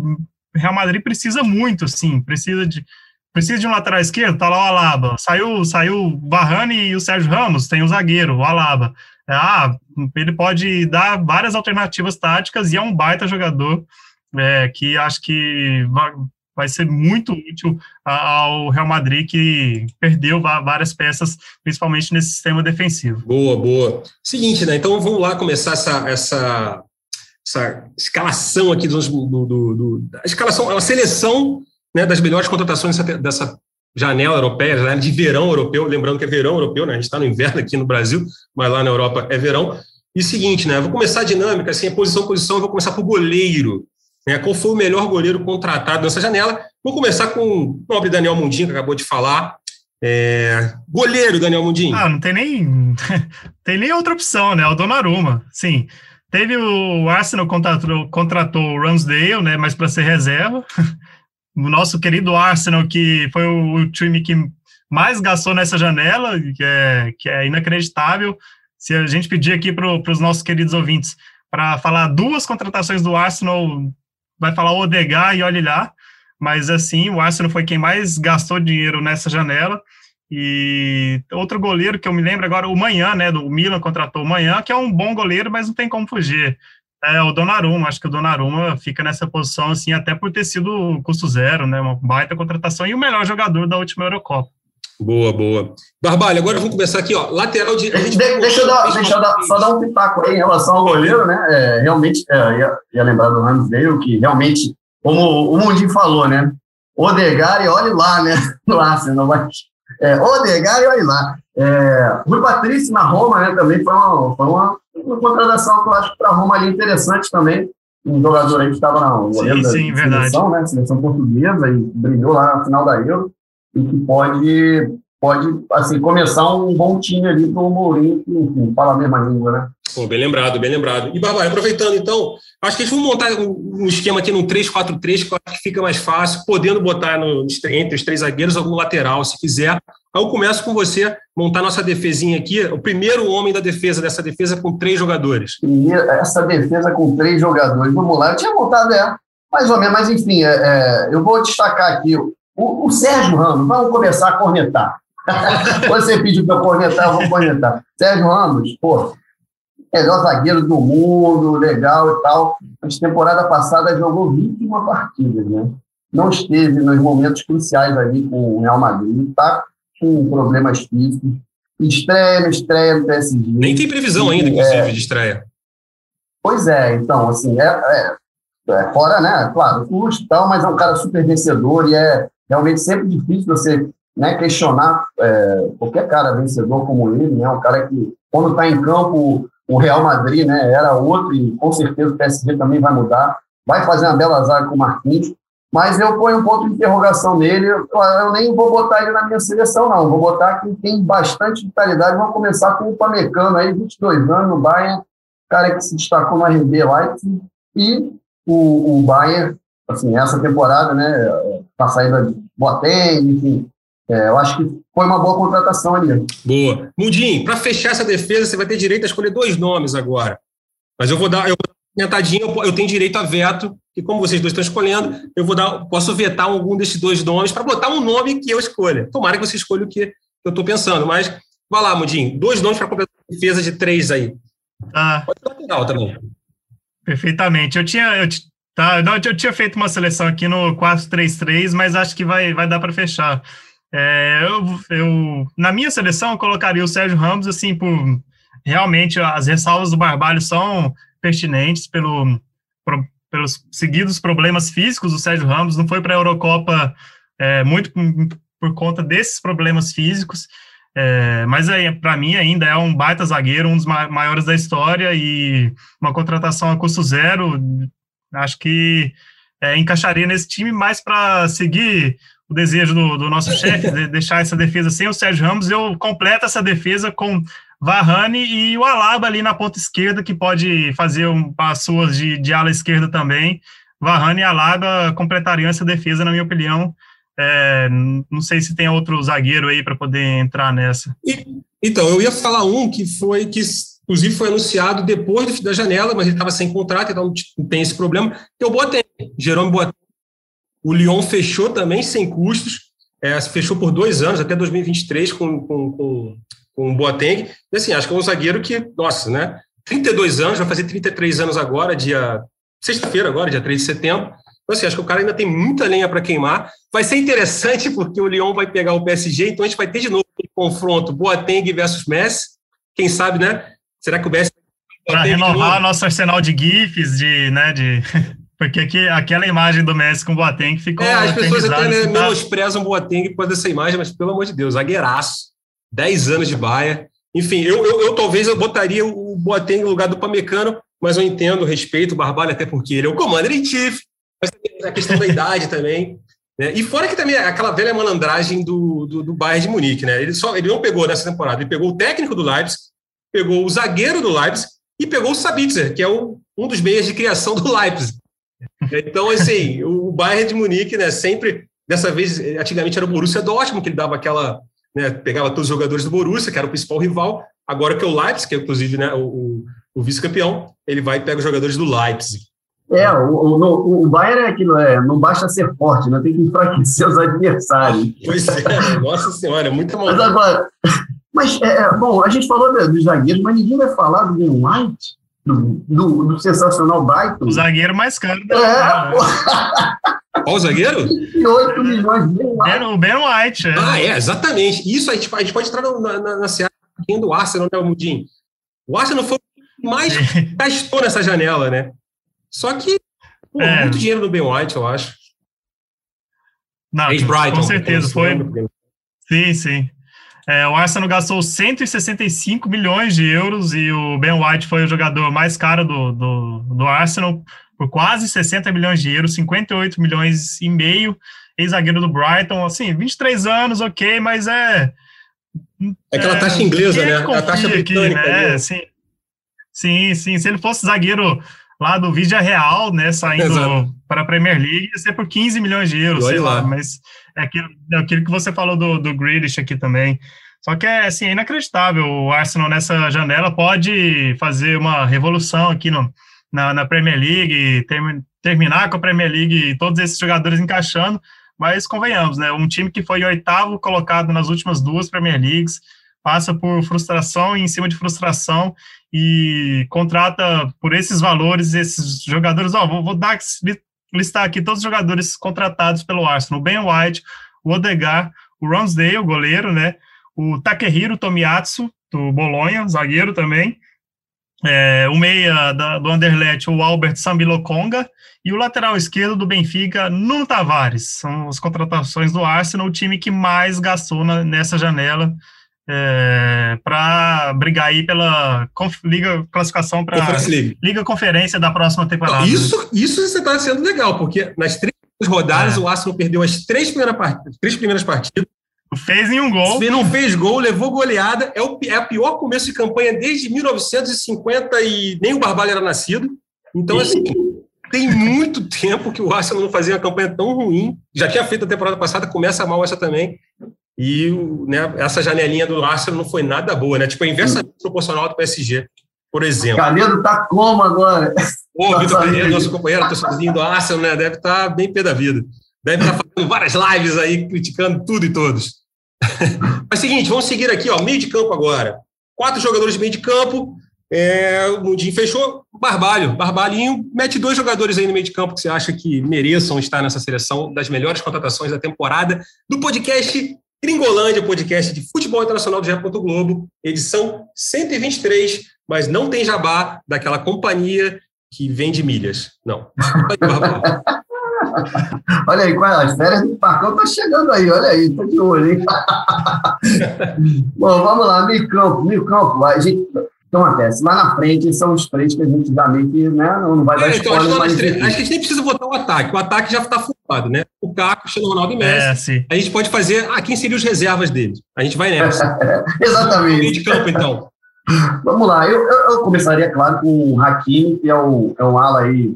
Real Madrid precisa muito, sim, precisa de precisa de um lateral esquerdo, tá lá o Alaba. Saiu, saiu o Varane e o Sérgio Ramos, tem o zagueiro, o Alaba. Ah, ele pode dar várias alternativas táticas e é um baita jogador é, que acho que vai, vai ser muito útil ao Real Madrid, que perdeu várias peças, principalmente nesse sistema defensivo. Boa, boa. Seguinte, né? Então vamos lá começar essa, essa essa escalação aqui do, do, do, do a escalação, é seleção né, das melhores contratações dessa, dessa janela europeia, janela de verão europeu, lembrando que é verão europeu, né? A gente está no inverno aqui no Brasil, mas lá na Europa é verão. E seguinte, né? Vou começar a dinâmica, assim, a posição, posição, vou começar por goleiro. Né? Qual foi o melhor goleiro contratado nessa janela? Vou começar com o nobre Daniel Mundinho, que acabou de falar. É, goleiro, Daniel Mundim. Ah, não tem nem, tem nem outra opção, né? O Donnarumma. Sim, teve o Arsenal contratou, contratou o Ramsdale, né? Mas para ser reserva. O nosso querido Arsenal, que foi o time que mais gastou nessa janela, que é, que é inacreditável. Se a gente pedir aqui para os nossos queridos ouvintes para falar duas contratações do Arsenal, vai falar o Odegar e olhe lá. Mas assim, o Arsenal foi quem mais gastou dinheiro nessa janela. E outro goleiro que eu me lembro agora, o Manhã, né? Do Milan contratou o Manhã, que é um bom goleiro, mas não tem como fugir. É o Donnarumma, acho que o Donnarumma fica nessa posição, assim, até por ter sido custo zero, né? Uma baita contratação e o melhor jogador da última Eurocopa. Boa, boa. Barbalho, agora vamos começar aqui, ó. Lateral de. De, deixa eu, dar, deixa eu dar, só dar um pitaco aí em relação ao goleiro, né? É, realmente, é, ia, ia lembrar do Ramsdale, que realmente, como o Mundinho falou, né? Odegar e olhe lá, né? No Arsenal, vai. É, Odegar e olhe lá. É, Rui Patrício na Roma, né? Também foi uma, foi uma, uma contratação que eu acho para a Roma ali interessante também. Um jogador aí que estava na sim, sim, seleção, né? Seleção portuguesa e brilhou lá na final da Euro e que pode, pode assim, começar um bom time ali para o Mourinho, que enfim, fala a mesma língua, né? Pô, bem lembrado, bem lembrado. E, Barbalho, aproveitando então, acho que gente vai montar um esquema aqui no 3-4-3, que eu acho que fica mais fácil, podendo botar no, entre os três zagueiros algum lateral, se quiser. Aí eu começo com você, montar nossa defesinha aqui, o primeiro homem da defesa, dessa defesa com três jogadores. essa defesa com três jogadores, vamos lá, eu tinha montado, é, mais ou menos, mas enfim, é, é, eu vou destacar aqui o, o Sérgio Ramos, vamos começar a cornetar. Você pediu para cornetar, eu vou cornetar. Sérgio Ramos, pô, melhor zagueiro do mundo, legal e tal. Mas temporada passada jogou 21 partidas, né? Não esteve nos momentos cruciais ali com o Real Madrid, tá com problemas físicos. Estreia no estreia no PSG. Nem tem previsão ainda, inclusive, é, de estreia. Pois é, então, assim, é, é, é fora, né? Claro, custo e tal, mas é um cara super vencedor e é realmente sempre difícil você né, questionar é, qualquer cara vencedor como ele, né? Um cara que, quando está em campo, o Real Madrid né, era outro, e com certeza o PSG também vai mudar. Vai fazer uma bela zaga com o Marquinhos, mas eu ponho um ponto de interrogação nele. Eu, eu, nem vou botar ele na minha seleção, não. Vou botar quem tem bastante vitalidade. Vamos começar com o Pamecano, aí, 22 anos, no Bayern, cara que se destacou no RB Leipzig, e o, o Bayern, assim, essa temporada, né, tá saindo de Boateng, enfim, é, eu acho que foi uma boa contratação ali. Boa. Mundinho, para fechar essa defesa, você vai ter direito a escolher dois nomes agora. Mas eu vou dar, eu vou eu tenho direito a veto, e como vocês dois estão escolhendo, eu vou dar, posso vetar algum desses dois nomes para botar um nome que eu escolha. Tomara que você escolha o que eu estou pensando, mas vai lá, Mundinho, dois nomes para completar a defesa de três aí. Ah, Pode ser lateral também. Perfeitamente. Eu tinha, eu, tá, não, eu tinha feito uma seleção aqui no 4-3-3, mas acho que vai, vai dar para fechar. É, eu, eu, na minha seleção, eu colocaria o Sérgio Ramos, assim, por realmente as ressalvas do Barbalho são pertinentes pelo, pro, pelos seguidos problemas físicos do Sérgio Ramos, não foi para a Eurocopa é, muito por conta desses problemas físicos, é, mas para mim ainda é um baita zagueiro, um dos maiores da história e uma contratação a custo zero, acho que é, encaixaria nesse time mais para seguir o desejo do, do nosso chefe de deixar essa defesa sem o Sérgio Ramos, eu completo essa defesa com Varane e o Alaba ali na ponta esquerda, que pode fazer um, as suas de, de ala esquerda também. Varane e Alaba completariam essa defesa, na minha opinião. É, não sei se tem outro zagueiro aí para poder entrar nessa. E, então, eu ia falar um que foi que inclusive foi anunciado depois da janela, mas ele estava sem contrato, então não tem esse problema, que é o Boateng, Jerome Boateng, o Lyon fechou também sem custos, é, fechou por dois anos, até 2023, com, com, com, com o Boateng. E assim, acho que é um zagueiro que, nossa, né? 32 anos, vai fazer 33 anos agora, dia sexta-feira, agora, dia 3 de setembro. Então, assim, acho que o cara ainda tem muita lenha para queimar. Vai ser interessante porque o Lyon vai pegar o PSG, então a gente vai ter de novo o confronto Boateng versus Messi. Quem sabe, né? Será que o Messi para renovar nosso arsenal de GIFs, de, né, de Porque aquela imagem do Messi com o Boateng ficou. É, as pessoas até né, menosprezam o Boateng por causa dessa imagem, mas pelo amor de Deus, zagueiraço, 10 anos de baia. Enfim, eu, eu, eu, talvez eu botaria o Boateng no lugar do Pamecano, mas eu entendo, respeito o Barbalho, até porque ele é o commander in chief, mas a questão da idade também. Né? E fora que também aquela velha malandragem do, do, do Bayern de Munique, né? Ele, só, ele não pegou nessa temporada, ele pegou o técnico do Leipzig, pegou o zagueiro do Leipzig e pegou o Sabitzer, que é o, um dos meias de criação do Leipzig. Então, assim, o Bayern de Munique, né, sempre, dessa vez, antigamente era o Borussia Dortmund, que ele dava aquela, né, pegava todos os jogadores do Borussia, que era o principal rival, agora que é o Leipzig, que é inclusive né, o, o vice-campeão, ele vai e pega os jogadores do Leipzig. É, o, o, o Bayern é aquilo, é, não basta ser forte, né? tem que enfraquecer os adversários. Pois é, nossa senhora, é muito mal. Mas agora, mas, é, é, bom, a gente falou dos zagueiros, mas ninguém vai falar do Ben White, do, do, do sensacional Brighton. O zagueiro mais caro. Da é, Qual o zagueiro? 8 milhões de Ben, o Ben White. É. Ah, é, exatamente. Isso a gente, a gente pode entrar na, na, na seara do Arsenal, né, Mudim? O Arsenal foi o mais gastou nessa janela, né? Só que, pô, é. muito dinheiro no Ben White, eu acho. Não, com certeza. Foi. Sim, sim. É, o Arsenal gastou 165 milhões de euros e o Ben White foi o jogador mais caro do, do, do Arsenal por quase 60 milhões de euros, 58 milhões e meio, ex-zagueiro do Brighton, assim, 23 anos, ok, mas é... É aquela taxa inglesa, né? É a taxa britânica. Aqui, né? Sim, sim, sim, se ele fosse zagueiro lá do Vídeo Real, né, saindo para a Premier League, ia ser por 15 milhões de euros, sei lá. lá, mas é aquilo, é aquilo que você falou do, do Grealish aqui também. Só que é, assim, é inacreditável, o Arsenal nessa janela pode fazer uma revolução aqui no, na, na Premier League, ter, terminar com a Premier League e todos esses jogadores encaixando, mas convenhamos, né, um time que foi oitavo colocado nas últimas duas Premier Leagues, passa por frustração e em cima de frustração e contrata por esses valores esses jogadores. Ó, vou, vou dar listar aqui todos os jogadores contratados pelo Arsenal: Ben White, o Odegar, o Ramsdale, o goleiro, né? O Takehiro Tomiatsu, do Bolonha, zagueiro também. É, o meia da, do Anderlecht, o Albert Sambilokonga, e o lateral esquerdo do Benfica, Nuno Tavares. São as contratações do Arsenal, o time que mais gastou na, nessa janela é, para brigar aí pela conf, liga classificação para liga conferência da próxima temporada. Isso, isso você está sendo legal, porque nas três rodadas é. o Arsenal perdeu as três primeiras partidas, três primeiras partidas. Fez em um gol. Se não fez gol, levou goleada. É o é a pior começo de campanha desde 1950 e nem o Barbalho era nascido. Então, assim, tem muito tempo que o Arsenal não fazia uma campanha tão ruim. Já tinha feito a temporada passada, começa mal essa também. E né, essa janelinha do Arsenal não foi nada boa, né? Tipo, é inversamente proporcional do PSG, por exemplo. Canedo tá como agora? Ô, Vitor Canedo, nosso companheiro, torcedorzinho do Arsenal, né? Deve estar tá bem pé da vida. Deve estar tá fazendo várias lives aí, criticando tudo e todos. Mas seguinte, vamos seguir aqui, ó, meio de campo agora. Quatro jogadores de meio de campo. É, o Mundinho fechou. Barbalho. Barbalhinho mete dois jogadores aí no meio de campo que você acha que mereçam estar nessa seleção das melhores contratações da temporada do podcast Gringolândia, podcast de futebol internacional do GE. Globo, edição 123, mas não tem jabá daquela companhia que vende milhas. Não. olha aí, as férias do Parcão tá chegando aí, olha aí, tô de olho, hein? Bom, vamos lá, meio campo, meio campo, a gente então acontece, lá na frente são os três que a gente já meio que né, não vai dar é, então, acho, três, acho que a gente nem precisa botar o ataque, o ataque já está formado, né? O Caco, o Cristiano Ronaldo e Messi. É, a gente pode fazer, ah, quem seriam os reservas deles? A gente vai nessa. Exatamente. de campo, então. Vamos lá, eu, eu, eu, começaria, claro, com o Hakimi, que é, o, é um ala aí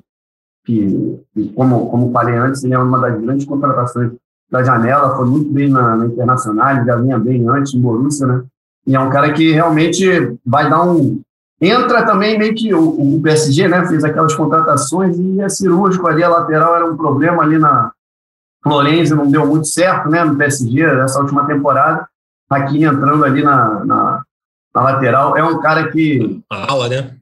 que, que, como, como falei antes, ele é uma das grandes contratações da janela, foi muito bem na, na Internacional, já vinha bem antes em Borussia, né? E é um cara que realmente vai dar um. Entra também meio que o, o PSG, né? Fez aquelas contratações e é cirúrgico ali, a lateral era um problema ali na Florenzi, não deu muito certo, né? No PSG, essa última temporada. Aqui entrando ali na, na, na lateral. É um cara que. A ala, né?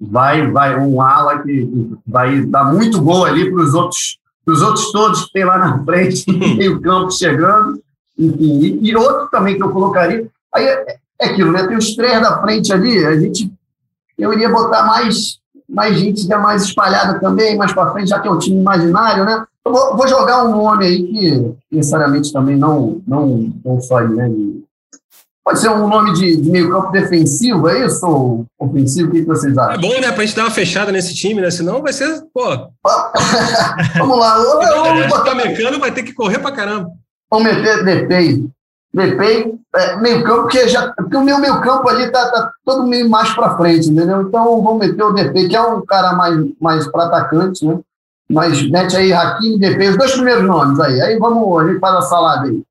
Vai, vai, um ala que vai dar muito gol ali para os outros, os outros todos que tem lá na frente, meio campo chegando. Enfim, e, e outro também que eu colocaria. Aí é, aquilo, né? Tem os três da frente ali, a gente. Eu iria botar mais, mais gente já mais espalhada também, mais para frente, já que é um time imaginário, né? Eu vou, vou, jogar um nome aí que, necessariamente, também não, não, não só né, de, Pode ser um nome de, de meio campo defensivo, é isso? Ou ofensivo? O que, vocês acham? É bom, né? Pra gente dar uma fechada nesse time, né? Senão vai ser, pô. Vamos lá. Eu, eu, O eu, americano vai ter que correr pra caramba. Vamos meter Depay. Depay, é, meio campo, porque, já, porque o meu meio campo ali tá, tá todo meio mais para frente, entendeu? Então vamos meter o Depay, que é um cara mais, mais para atacante, né? Mas mete aí Hakim e Depay, os dois primeiros nomes aí. Aí vamos, a gente faz a salada aí.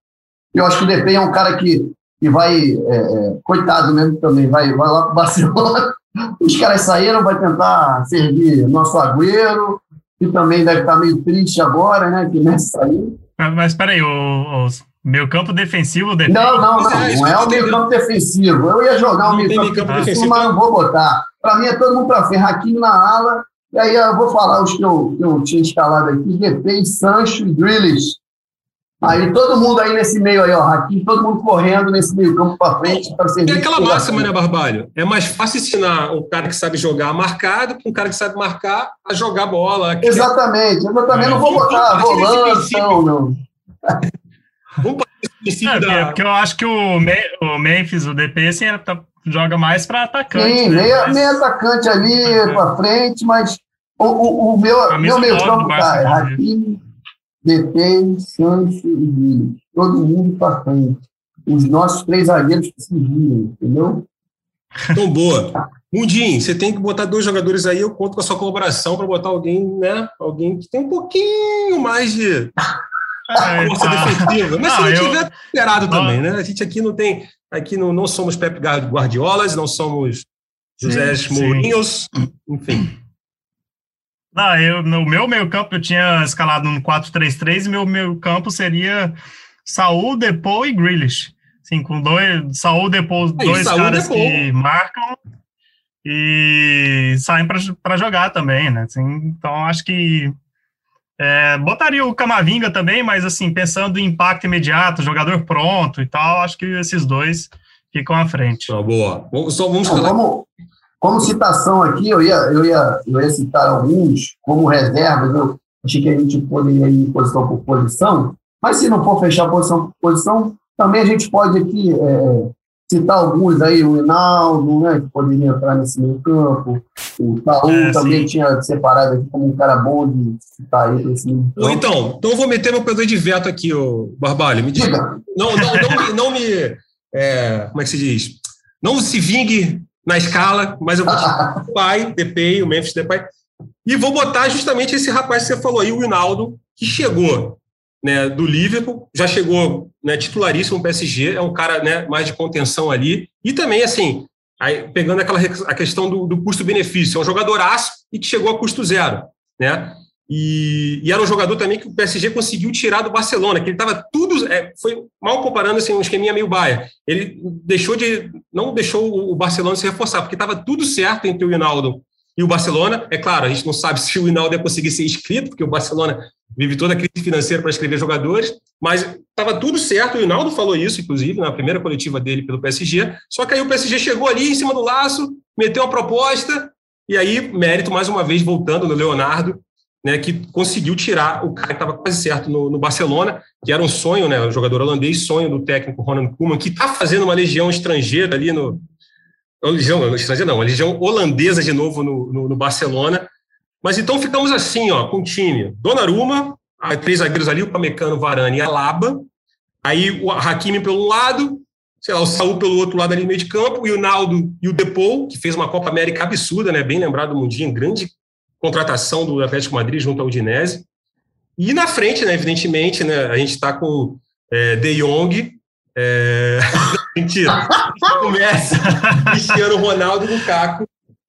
Eu acho que o Depay é um cara que, que vai, é, é, coitado mesmo também, vai, vai lá para Barcelona. Os caras saíram, vai tentar servir nosso Agüero, que também deve estar meio triste agora, né? Que Messi saiu. Mas, peraí, o, o meu campo defensivo depende. Não, não, não. É, Não é o meio campo defensivo. Eu ia jogar o tem campo campo defensivo, defensivo, mas não vou botar. Para mim é todo mundo para frente. Hakimi na ala. E aí eu vou falar os que eu, que eu tinha escalado aqui. Depay, Sancho e Grealish. Aí todo mundo aí nesse meio aí, ó. Hakimi, todo mundo correndo nesse meio campo para frente para. Tem aquela máxima, né. Barbalho? É mais fácil ensinar um cara que sabe jogar marcado que um cara que sabe marcar a jogar bola. Exatamente. Eu também não vou botar volante, não. Vamos partir desse princípio É, porque, da. porque eu acho que o, Me- o Memphis, o DP, assim, ele tá- joga mais para atacante. Sim, né? meio, Mas- meio atacante ali para frente, mas o, o, o meu, Camisa meu meio campo é inclusive. Hakimi, DT, Sancho e Vini. Todo mundo para frente. Os nossos três zagueiros que se viram, entendeu? Tão boa. Mundinho, você tem que botar dois jogadores aí, eu conto com a sua colaboração para botar alguém, né? Alguém que tem um pouquinho mais de É, força tá. defensiva. Mas se Não, eu- tiver esperado também, né? A gente aqui não tem. Aqui não, não somos Pep Guardiolas, não somos José Sim. Mourinhos, enfim. Não, eu, no meu meio campo eu tinha escalado no 4-3-3 e meu meio campo seria Saul, Depou e Grealish. Assim, com dois, Saul, Depou, Aí, dois Saul, caras Depou. que marcam e saem para jogar também, né? Assim, então acho que é, botaria o Camavinga também, mas assim, pensando em impacto imediato, jogador pronto e tal, acho que esses dois ficam à frente. Tá, boa. Vamos, só vamos falar. como, como citação aqui, eu ia, eu, ia, eu ia citar alguns como reservas. Eu achei que a gente poderia ir posição por posição, mas se não for fechar posição por posição, também a gente pode aqui é, citar alguns aí, o Hinaldo, né, que poderia entrar nesse meio campo, o Taú É, também sim. tinha separado aqui como um cara bom de citar aí nesse meio Ou campo. então, então eu vou meter meu poder de veto aqui, ô Barbalho. Me Diga. não, não, não, me- não me. é, como é que se diz? Não se vingue na escala, mas eu vou tirar o pai, Depay, o Memphis Depay, e vou botar justamente esse rapaz que você falou aí, o Hinaldo, que chegou né, do Liverpool, já chegou né, titularíssimo no PSG, é um cara né, mais de contenção ali, e também, assim, aí, pegando aquela a questão do, do custo-benefício, é um jogadoraço e que chegou a custo zero, né? E, e era um jogador também que o PSG conseguiu tirar do Barcelona, que ele estava tudo. é, foi mal comparando assim, um esqueminha meio baia. Ele deixou de. não deixou o- o Barcelona se reforçar, porque estava tudo certo entre o Hinaldo e o Barcelona. É claro, a gente não sabe se o Hinaldo ia conseguir ser inscrito, porque o Barcelona vive toda a crise financeira para escrever jogadores, mas estava tudo certo. O Hinaldo falou isso, inclusive, na primeira coletiva dele pelo PSG. Só que aí o PSG chegou ali em cima do laço, meteu uma proposta, e aí, mérito mais uma vez voltando no Leonardo, né, que conseguiu tirar o cara que estava quase certo no, no Barcelona, que era um sonho, né, o jogador holandês, sonho do técnico Ronald Koeman, que está fazendo uma legião estrangeira ali no. Não, legião, não, uma legião holandesa de novo no, no, no Barcelona. Mas então ficamos assim, ó, com o time. Donnarumma, ah, três zagueiros ali, o Pamecano, Varane e Alaba. Aí o Hakimi pelo lado, sei lá, o Saúl pelo outro lado ali no meio de campo, e o Naldo e o Depou, que fez uma Copa América absurda, né? Bem lembrado do Mundinho, grande contratação do Atlético Madrid junto ao Udinese. E na frente, né, evidentemente, né, a gente está com é, De Jong, é... mentira, o Messi, Cristiano Ronaldo e Lukaku,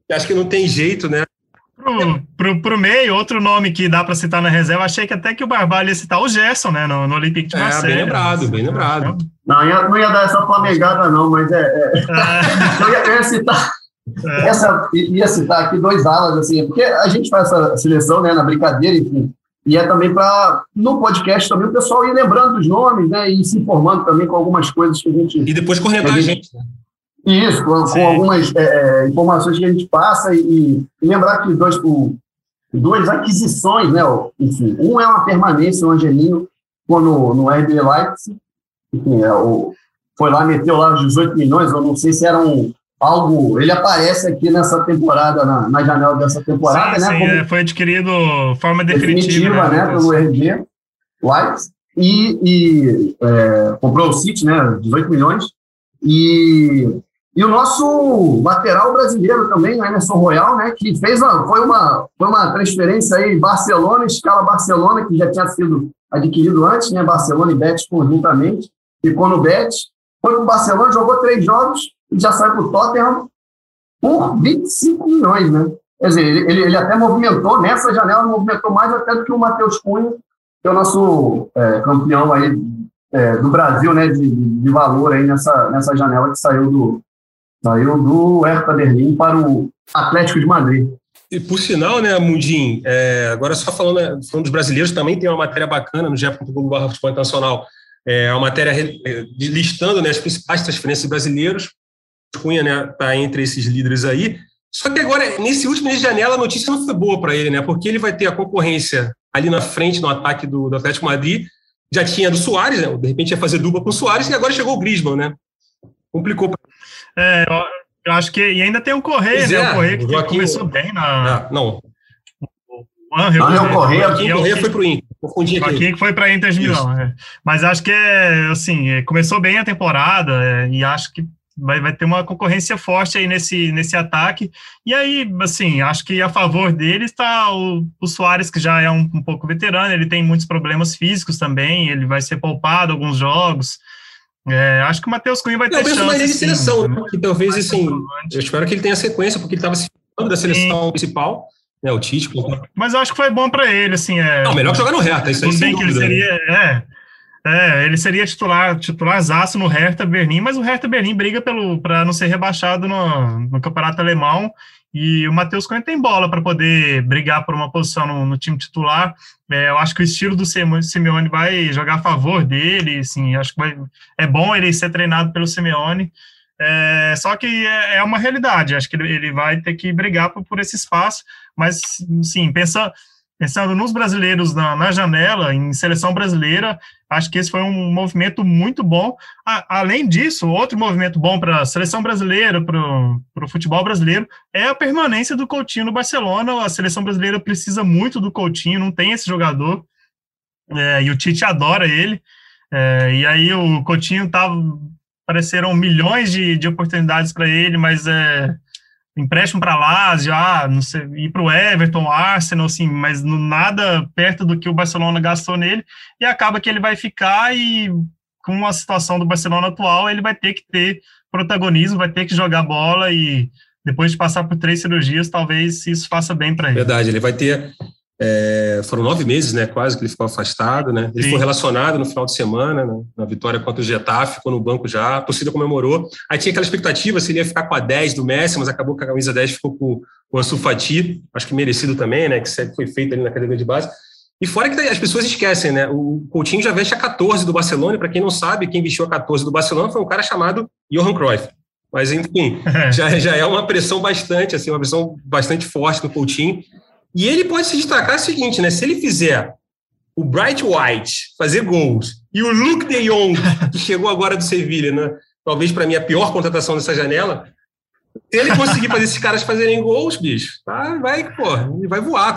que acho que não tem jeito, né? Pro, pro, pro meio, outro nome que dá para citar na reserva, achei que até que o Barbalho ia citar o Gerson, né, no, no Olympique de É, Marseille. bem lembrado, bem lembrado. Não, ia- não ia dar essa flamegada, não, mas é, é, É, eu, ia, eu ia citar. é, Essa, ia citar aqui dois alas, assim, porque a gente faz essa seleção, né, na brincadeira, enfim, e é também para, no podcast também, o pessoal ir lembrando dos nomes, né, e se informando também com algumas coisas que a gente... E depois cornetar a gente. né? Isso, com, com algumas é, é, informações que a gente passa e, e lembrar que dois, o, duas aquisições, né, enfim, um é uma permanência, o Angelino, no, no RB Leipzig, enfim, é o foi lá, meteu lá os 18 milhões, eu não sei se era um, algo. Ele aparece aqui nessa temporada, na, na janela dessa temporada, sim, né? Sim, é, foi adquirido forma definitiva, definitiva né, pelo RG White. E, e é, comprou o City, né? 18 milhões. E, e o nosso lateral brasileiro também, o Emerson Royal, né? Que fez uma, foi, uma, foi uma transferência aí Barcelona, escala Barcelona, que já tinha sido adquirido antes, né? Barcelona e Betis conjuntamente. Ficou no Betis. Foi para o Barcelona, jogou três jogos, e já sai para o Tottenham por 25 milhões, né? Quer dizer, ele, ele até movimentou, nessa janela, movimentou mais até do que o Matheus Cunha, que é o nosso é, campeão aí é, do Brasil, né, de, de, valor aí nessa, nessa janela que saiu do, saiu do Hertha Berlim para o Atlético de Madrid. E por sinal, né, Mundim, é, agora só falando, né, falando dos brasileiros, também tem uma matéria bacana no GE.globo Futebol Internacional, é uma matéria é, listando né, as principais transferências brasileiros, Cunha né, tá entre esses líderes aí. Só que agora, nesse último mês de janela, a notícia não foi boa para ele, né? Porque ele vai ter a concorrência ali na frente, no ataque do, do Atlético Madrid. Já tinha do Soares, né? De repente ia fazer dupla com o Soares, e agora chegou o Griezmann, né? Complicou. É, eu acho que e ainda tem o Correia, né? É, o Correia que Joaquim, começou bem na. Ah, não. O Angel, ah, o Correia, Joaquim Correia foi para o Inter. Confundi aqui. Joaquim que foi para Inter de Milão. É. Mas acho que é assim, é, começou bem a temporada é, e acho que vai, vai ter uma concorrência forte aí nesse, nesse ataque. E aí, assim, acho que a favor dele está o, o Soares, que já é um, um pouco veterano, ele tem muitos problemas físicos também, ele vai ser poupado alguns jogos. É, acho que o Matheus Cunha vai ter chance. Eu penso mais de seleção, né? que talvez, assim, eu espero que ele tenha sequência, porque ele estava se falando da seleção sim. principal, né, o Tite. Mas eu acho que foi bom para ele, assim. É, Não, melhor que jogar no Hertha, isso aí sem que ele né? seria, é, é, ele seria titular, titularzaço no Hertha Berlim, mas o Hertha Berlim briga para não ser rebaixado no, no campeonato alemão. E o Matheus Cunha tem bola para poder brigar por uma posição no, no time titular. É, eu acho que o estilo do Simeone vai jogar a favor dele. Assim, acho que vai, é bom ele ser treinado pelo Simeone. É, só que é, é, uma realidade. Acho que ele, ele vai ter que brigar por, por esse espaço. Mas, sim, pensa, pensando nos brasileiros na, na, janela, em seleção brasileira, acho que esse foi um movimento muito bom. A, além disso, outro movimento bom para a seleção brasileira, para o futebol brasileiro, é a permanência do Coutinho no Barcelona. A seleção brasileira precisa muito do Coutinho, não tem esse jogador, é, e o Tite adora ele. É, e aí o Coutinho tava, apareceram milhões de, de oportunidades para ele, mas é, empréstimo para Lazio, ah, não sei, ir para o Everton, Arsenal, assim, mas nada perto do que o Barcelona gastou nele, e acaba que ele vai ficar e com a situação do Barcelona atual, ele vai ter que ter protagonismo, vai ter que jogar bola e depois de passar por três cirurgias, talvez isso faça bem para ele. Verdade, ele vai ter é, foram nove meses, né, quase que ele ficou afastado, né? Ele Sim. foi relacionado no final de semana, né, na vitória contra o Getafe, ficou no banco já, a torcida comemorou. Aí tinha aquela expectativa se ele ia ficar com a 10 do Messi, mas acabou que a camisa 10 ficou com, com a Sufati, acho que merecido também, né, que foi feito ali na academia de base. E fora que as pessoas esquecem, né? O Coutinho já veste a 14 do Barcelona, para quem não sabe, quem vestiu a 14 do Barcelona foi um cara chamado Johan Cruyff. Mas, enfim, já, já é uma pressão bastante, assim, uma pressão bastante forte no Coutinho. E ele pode se destacar o seguinte, né? Se ele fizer o Bright White fazer gols e o Luke de Jong, que chegou agora do Sevilha, né? Talvez para mim a pior contratação dessa janela. Se ele conseguir fazer esses caras fazerem gols, bicho, tá, vai, pô, vai voar.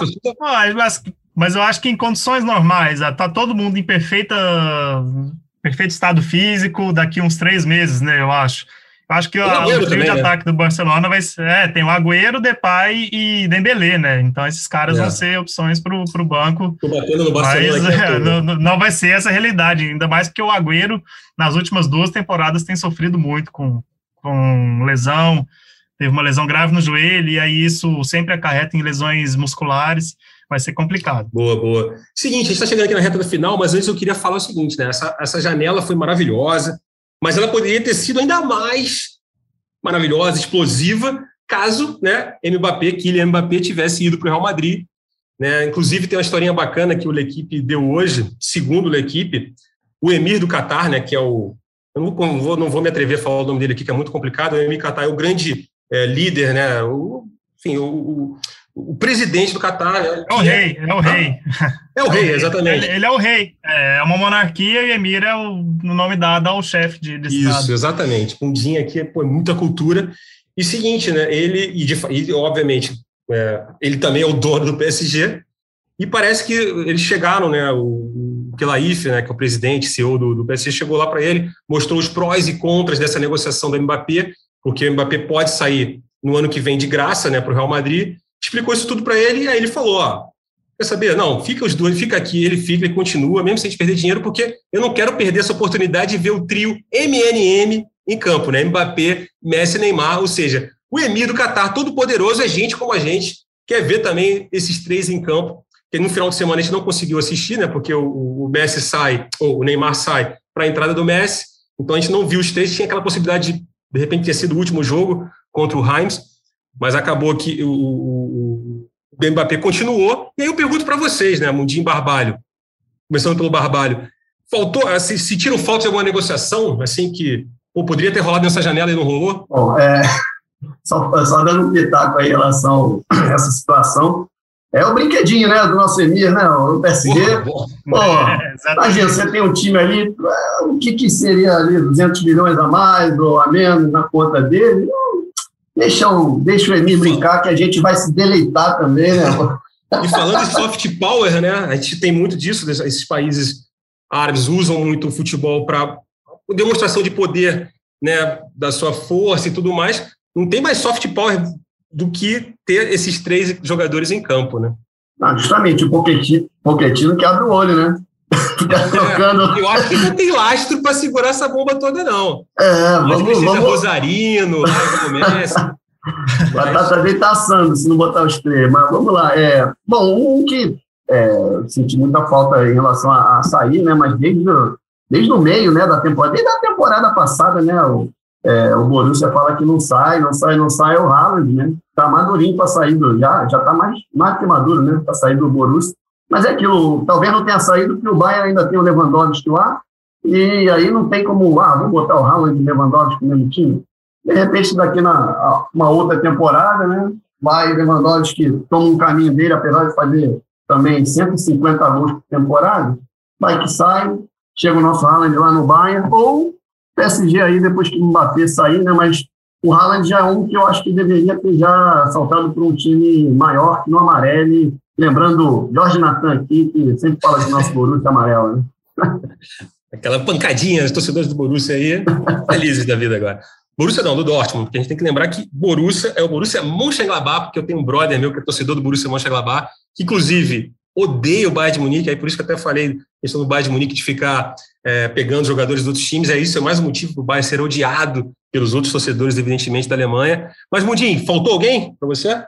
Mas, mas eu acho que em condições normais, tá todo mundo em perfeita, perfeito estado físico daqui uns três meses, né? Eu acho. Acho que o, o trio de né? ataque do Barcelona vai ser. É, tem o Agüero, Depay e Dembélé, né? Então esses caras é. vão ser opções para o banco. Tô batendo no Barcelona mas, é, não, não, vai ser essa realidade, ainda mais porque o Agüero, nas últimas duas temporadas, tem sofrido muito com, com lesão. Teve uma lesão grave no joelho, e aí isso sempre acarreta em lesões musculares vai ser complicado. Boa, boa. Seguinte, a gente está chegando aqui na reta final, mas antes eu queria falar o seguinte, né? Essa, essa janela foi maravilhosa mas ela poderia ter sido ainda mais maravilhosa, explosiva, caso né, Mbappé, Kylian Mbappé, tivesse ido para o Real Madrid. Né? Inclusive, tem uma historinha bacana que o L'Equipe deu hoje, segundo o L'Equipe, o Emir do Catar, né, que é o. Eu não vou, não vou me atrever a falar o nome dele aqui, que é muito complicado. O Emir Catar é o grande é, líder, né, o, enfim, o, o presidente do Catar. Né? É o rei, é o rei. É o rei, exatamente. Ele, ele, é o rei. É uma monarquia e emir é o nome dado ao chefe de, de Isso, estado. exatamente. Pundim aqui pô, é muita cultura. E seguinte, né? Ele, e, de, e obviamente, é, ele também é o dono do PSG. E parece que eles chegaram, né? O, o Kelaif, né, que é o presidente, CEO do, do PSG, chegou lá para ele, mostrou os prós e contras dessa negociação do Mbappé, porque o Mbappé pode sair no ano que vem de graça, né, para o Real Madrid. Explicou isso tudo para ele e aí ele falou, ó, quer saber? Não, fica os dois, fica aqui, ele fica, ele continua, mesmo sem a gente perder dinheiro, porque eu não quero perder essa oportunidade de ver o trio MNM em campo, né? Mbappé, Messi, Neymar, ou seja, o Emir do Catar, todo poderoso, é gente como a gente, quer ver também esses três em campo que no final de semana a gente não conseguiu assistir, né? Porque o, o Messi sai, ou o Neymar sai para a entrada do Messi, então a gente não viu os três, tinha aquela possibilidade de, de repente, ter sido o último jogo contra o Reims, mas acabou que o, o, o Mbappé continuou. E aí eu pergunto para vocês, né, Mundinho Barbalho, começando pelo Barbalho, faltou, se, se tiram falta de alguma negociação, assim, que pô, poderia ter rolado nessa janela e não rolou? Bom, é, só, só dando um pitaco aí em relação a essa situação, é o brinquedinho, né, do nosso Emir, né, o PSG. Pô, é, imagina, você tem um time ali, é, o que, que seria ali, 200 milhões a mais ou a menos na conta dele? Deixa o, deixa o Emir brincar que a gente vai se deleitar também, né? E falando de soft power, né, a gente tem muito disso, esses países árabes usam muito o futebol para demonstração de poder, né, da sua força e tudo mais. Não tem mais soft power do que ter esses três jogadores em campo, né? Ah, justamente, o Pochettino, Pochettino que abre o olho, né? Fica trocando. Eu acho que não tem lastro para segurar essa bomba toda, não. É, vamos, precisa vamos... Rosarino, Messi. Batata mas... tá assando se não botar os três, mas vamos lá. É, bom, um que é, senti muita falta em relação a, a, sair, né? Mas desde, desde o meio né, da temporada, desde a temporada passada, né? O, é, o Borussia fala que não sai, não sai, não sai, é o Haaland, né? Tá madurinho para sair do, já, já tá mais, mais que maduro, né? Para sair do Borussia. Mas é aquilo, talvez não tenha saído porque o Bayern ainda tem o Lewandowski lá, e aí não tem como, ah, vamos botar o Haaland e o Lewandowski no mesmo time. De repente, daqui na uma outra temporada, né? Vai Lewandowski toma um caminho dele, apesar de fazer também 150 gols por temporada, vai que sai, chega o nosso Haaland lá no Bayern, ou PSG aí, depois que Mbappé sair, né? Mas o Haaland já é um que eu acho que deveria ter já saltado para um time maior que no amarelo. Lembrando Jorge Natan aqui, que sempre fala de nosso Borussia amarelo, né? Aquela pancadinha, os torcedores do Borussia aí, felizes da vida agora. Borussia não, do Dortmund, porque a gente tem que lembrar que Borussia é o Borussia Mönchengladbach, porque eu tenho um brother meu que é torcedor do Borussia Mönchengladbach, que inclusive odeia o Bayern de Munique, aí por isso que até falei questão do Bayern de Munique de ficar é, pegando jogadores de outros times, é isso, é mais um motivo para o Bayern ser odiado pelos outros torcedores, evidentemente, da Alemanha. Mas, Mundinho, faltou alguém para você?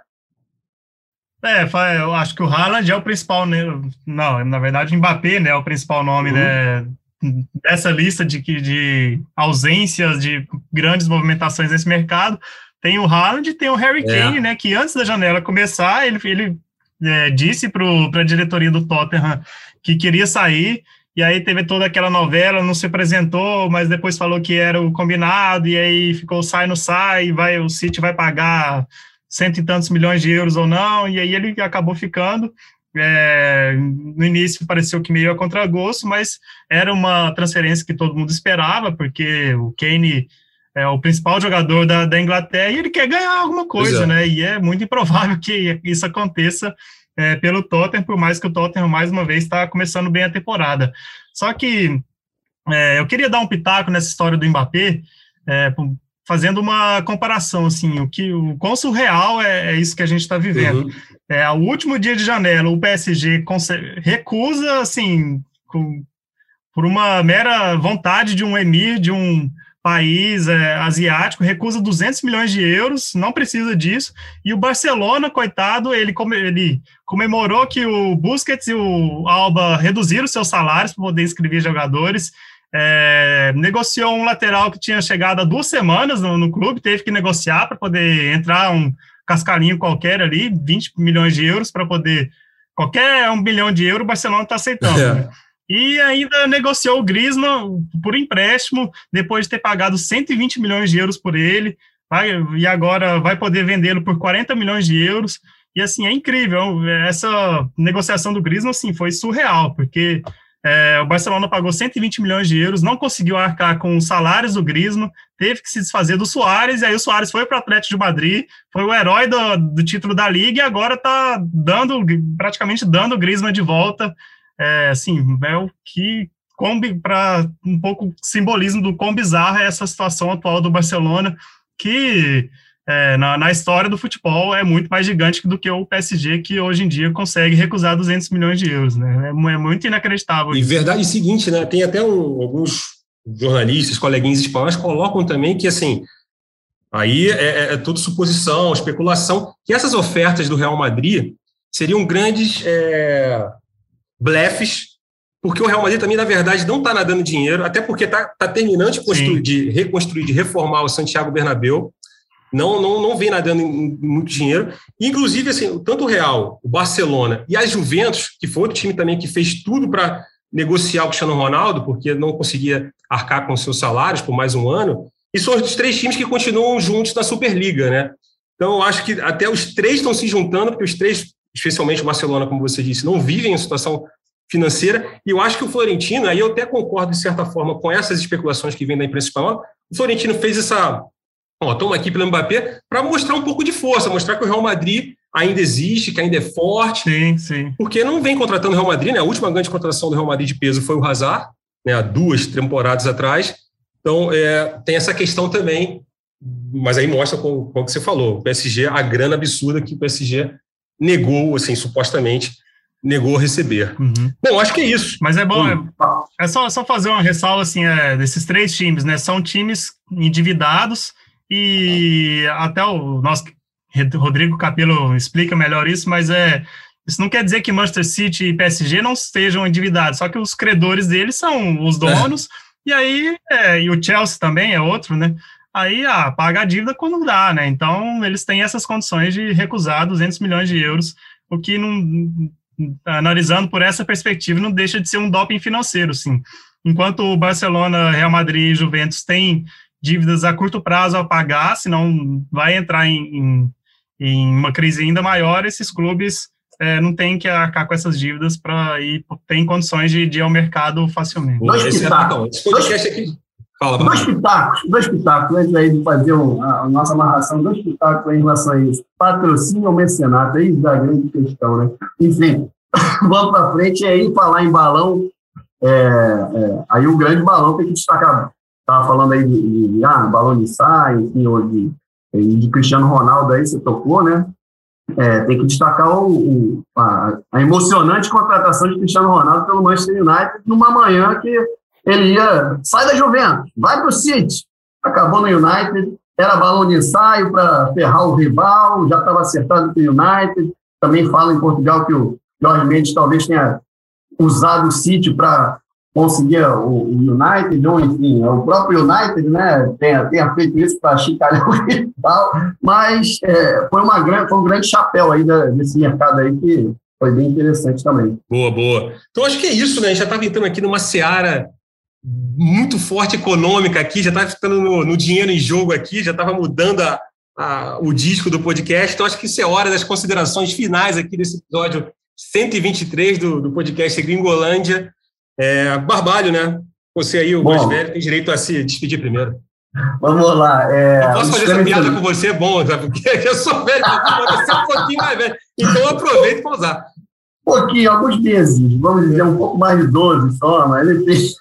É, eu acho que o Haaland é o principal, né? não, na verdade o Mbappé né, é o principal nome uhum. né, dessa lista de, de ausências de grandes movimentações nesse mercado. Tem o Haaland e tem o Harry é. Kane, né, que antes da janela começar, ele, ele é, disse para a diretoria do Tottenham que queria sair, e aí teve toda aquela novela, não se apresentou, mas depois falou que era o combinado, e aí ficou sai, no sai, vai, o City vai pagar cento e tantos milhões de euros ou não, e aí ele acabou ficando. É, no início pareceu que meio a contragosto, mas era uma transferência que todo mundo esperava, porque o Kane é o principal jogador da, da Inglaterra e ele quer ganhar alguma coisa, é. né? E é muito improvável que isso aconteça é, pelo Tottenham, por mais que o Tottenham, mais uma vez, está começando bem a temporada. Só que é, eu queria dar um pitaco nessa história do Mbappé, é, fazendo uma comparação, assim, o que o quão surreal é, é isso que a gente está vivendo. Uhum. É, o último dia de janela, o PSG recusa, assim, com, por uma mera vontade de um emir, de um país é, asiático recusa 200 milhões de euros, não precisa disso, e o Barcelona, coitado, ele, ele comemorou que o Busquets e o Alba reduziram seus salários para poder inscrever jogadores, é, negociou um lateral que tinha chegado há duas semanas no, no clube, teve que negociar para poder entrar um cascalinho qualquer ali, 20 milhões de euros para poder qualquer um bilhão de euros o Barcelona está aceitando. É. Né? E ainda negociou o Griezmann por empréstimo, depois de ter pagado 120 milhões de euros por ele, vai, e agora vai poder vendê-lo por 40 milhões de euros. E assim, é incrível, essa negociação do Griezmann, assim, foi surreal, porque é, o Barcelona pagou 120 milhões de euros, não conseguiu arcar com os salários do Griezmann, teve que se desfazer do Soares, e aí o Soares foi para o Atlético de Madrid, foi o herói do, do título da Liga, e agora está dando, praticamente dando o Griezmann de volta. É, assim, é o que para um pouco simbolismo do quão bizarra é essa situação atual do Barcelona, que é, na, na, história do futebol é muito mais gigante do que o PSG, que hoje em dia consegue recusar 200 milhões de euros. Né? É, é muito inacreditável. E isso. verdade é o seguinte, né? tem até um, alguns jornalistas, coleguinhas espanhóis, colocam também que, assim, aí é, é, é tudo suposição, especulação, que essas ofertas do Real Madrid seriam grandes é, blefes, porque o Real Madrid também, na verdade, não está nadando dinheiro, até porque está tá terminando de, construir, de reconstruir, de reformar o Santiago Bernabéu, não, não, não vem nadando muito dinheiro. Inclusive, assim, tanto o Real, o Barcelona e a Juventus, que foi outro time também que fez tudo para negociar o Cristiano Ronaldo, porque não conseguia arcar com seus salários por mais um ano, e são os três times que continuam juntos na Superliga, né? Então, eu acho que até os três estão se juntando, porque os três, especialmente o Barcelona, como você disse, não vivem em situação financeira, e eu acho que o Florentino, aí eu até concordo, de certa forma, com essas especulações que vêm da imprensa espanhola, o Florentino fez essa Ó, toma aqui pelo Mbappé para mostrar um pouco de força, mostrar que o Real Madrid ainda existe, que ainda é forte. Sim, sim. Porque não vem contratando o Real Madrid, né? A última grande contratação do Real Madrid de peso foi o Hazard, né? Há duas temporadas atrás. Então, é, tem essa questão também, mas aí mostra como, como você falou, o PSG, a grana absurda que o PSG negou, assim, supostamente, negou receber. Uhum. Bom, acho que é isso. Mas é bom, hum. é, é, só, só fazer uma ressalva, assim, é, desses três times, né? São times endividados, e até o nosso Rodrigo Capello explica melhor isso, mas é isso não quer dizer que Manchester City e PSG não estejam endividados, só que os credores deles são os donos, é. e aí, é, e o Chelsea também é outro, né? Aí, ah, paga a dívida quando dá, né? Então, eles têm essas condições de recusar 200 milhões de euros, o que, não, analisando por essa perspectiva, não deixa de ser um doping financeiro, sim. Enquanto o Barcelona, Real Madrid e Juventus têm dívidas a curto prazo a pagar, senão vai entrar em, em, em uma crise ainda maior, esses clubes é, não têm que arcar com essas dívidas para ir, tem condições de, de ir ao mercado facilmente. Dois pitacos. Esse aqui. Fala, dois pitacos, dois pitacos, antes aí de fazer a, a, nossa amarração, dois pitacos em relação a isso. Patrocínio ou mecenato, aí da grande questão, né? Enfim, vamos para frente e aí falar em balão. É, é, aí o grande balão tem que destacar estava falando aí de, de, ah, balão de sai, enfim, ou de, de Cristiano Ronaldo aí, você tocou, né? É, tem que destacar o, o a, a, emocionante contratação de Cristiano Ronaldo pelo Manchester United numa manhã que ele ia, sai da Juventus, vai para o City, acabou no United, era balão de ensaio para ferrar o rival, já estava acertado com o United, também fala em Portugal que o Jorge Mendes talvez tenha usado o City para conseguir o, United, ou enfim, o próprio United, né, tenha, tenha feito isso para chicanear o rival, mas é, foi, uma grande, foi um grande chapéu aí da, desse mercado aí que foi bem interessante também. Boa, boa. Então acho que é isso, né? A gente já estava entrando aqui numa seara muito forte econômica aqui, já estava ficando no, no, dinheiro em jogo aqui, já estava mudando a, a, o disco do podcast. Então acho que isso é hora das considerações finais aqui desse episódio 123 do, do podcast Gringolândia. É, Barbalho, né? Você aí, o bom, mais velho, tem direito a se despedir primeiro. Vamos lá. É, eu posso fazer essa piada com você, é bom, sabe? porque eu sou velho, você é um pouquinho mais velho. Então aproveita para usar. Um pouquinho, alguns meses, vamos dizer, um pouco mais de 12 só, mas fez.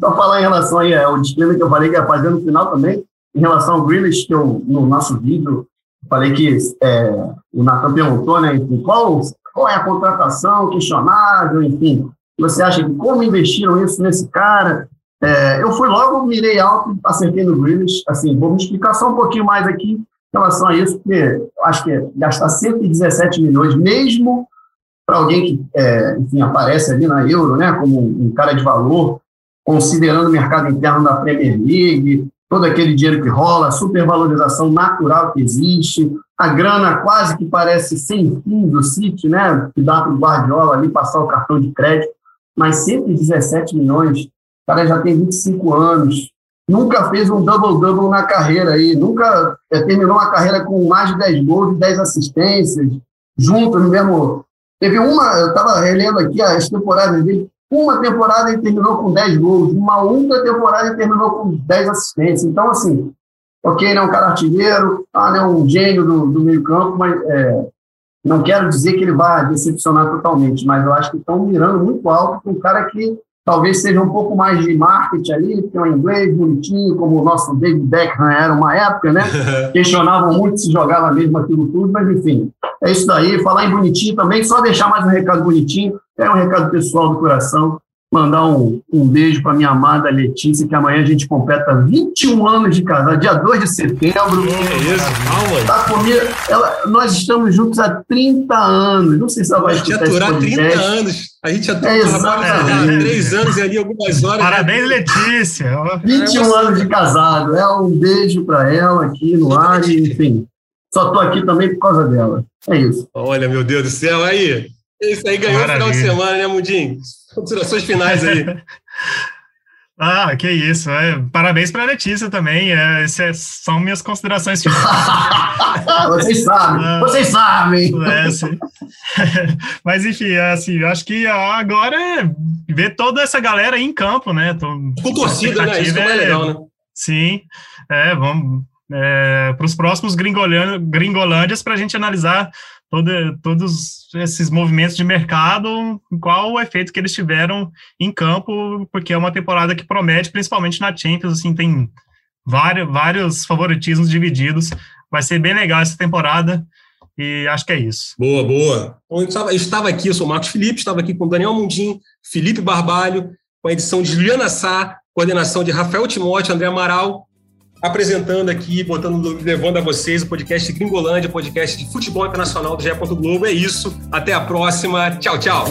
Só falar em relação aí ao disclaimer que eu falei que ia fazer no final também, em relação ao Grealish, que eu, no nosso vídeo, falei que é, o Natan perguntou, né, enfim, qual, qual é a contratação questionável, enfim, você acha que como investiram isso nesse cara? É, eu fui logo, mirei alto, acertei no Grealish. Assim, vou me explicar só um pouquinho mais aqui em relação a isso, porque acho que gastar 117 milhões, mesmo para alguém que, é, enfim, aparece ali na Euro, né, como um cara de valor, considerando o mercado interno da Premier League, todo aquele dinheiro que rola, a supervalorização natural que existe, a grana quase que parece sem fim do City, né, que dá para o Guardiola ali passar o cartão de crédito mas 117 milhões, o cara já tem 25 anos, nunca fez um double-double na carreira aí, nunca é, terminou uma carreira com mais de 10 gols e 10 assistências, junto no mesmo. Teve uma, eu estava relendo aqui as temporadas dele, uma temporada ele terminou com 10 gols, uma outra temporada ele terminou com 10 assistências. Então, assim, ok, não é um cara artilheiro, ah, não é um gênio do, do meio-campo, mas é, não quero dizer que ele vai decepcionar totalmente, mas eu acho que estão mirando muito alto com um cara que talvez seja um pouco mais de marketing ali, porque é um inglês bonitinho, como o nosso David Beckham era uma época, né? Questionavam muito se jogava mesmo aquilo tudo, mas enfim, é isso daí. Falar em bonitinho também, só deixar mais um recado bonitinho, é um recado pessoal do coração mandar um, um beijo para minha amada Letícia, que amanhã a gente completa 21 anos de casado, dia 2 de setembro. É isso. Tá comigo, ela, nós estamos juntos há 30 anos. Não sei se ela vai escutar esse aturar 30 anos. A gente atua é há 3 anos e ali algumas horas. Parabéns, Letícia. 21 é, anos de casado. É um beijo para ela aqui no ar, e, enfim. Só tô aqui também por causa dela. É isso. Olha, meu Deus do céu, aí. Isso aí ganhou Maravilha. o final de semana, né, Mudinho? Considerações finais aí. ah, que isso. É, parabéns para a Letícia também. É, essas são minhas considerações finais. vocês sabem, ah, vocês sabem. É, Mas, enfim, é assim, eu acho que agora é ver toda essa galera em campo, né? Tô, Com torcida, né? Isso é mais legal, né? Sim, é, vamos é, para os próximos Gringolândias para a gente analisar todo, todos esses movimentos de mercado, qual o efeito que eles tiveram em campo, porque é uma temporada que promete, principalmente na Champions, assim, tem vários, vários favoritismos divididos. Vai ser bem legal essa temporada. E acho que é isso. Boa, boa. Eu estava, estava aqui, eu sou o Marcos Felipe, estava aqui com Daniel Mundim, Felipe Barbalho, com a edição de Juliana Sá, coordenação de Rafael Timóteo, André Amaral, apresentando aqui, botando, levando a vocês o podcast Gringolândia, podcast de futebol internacional do GE. Globo. É isso. Até a próxima. Tchau, tchau.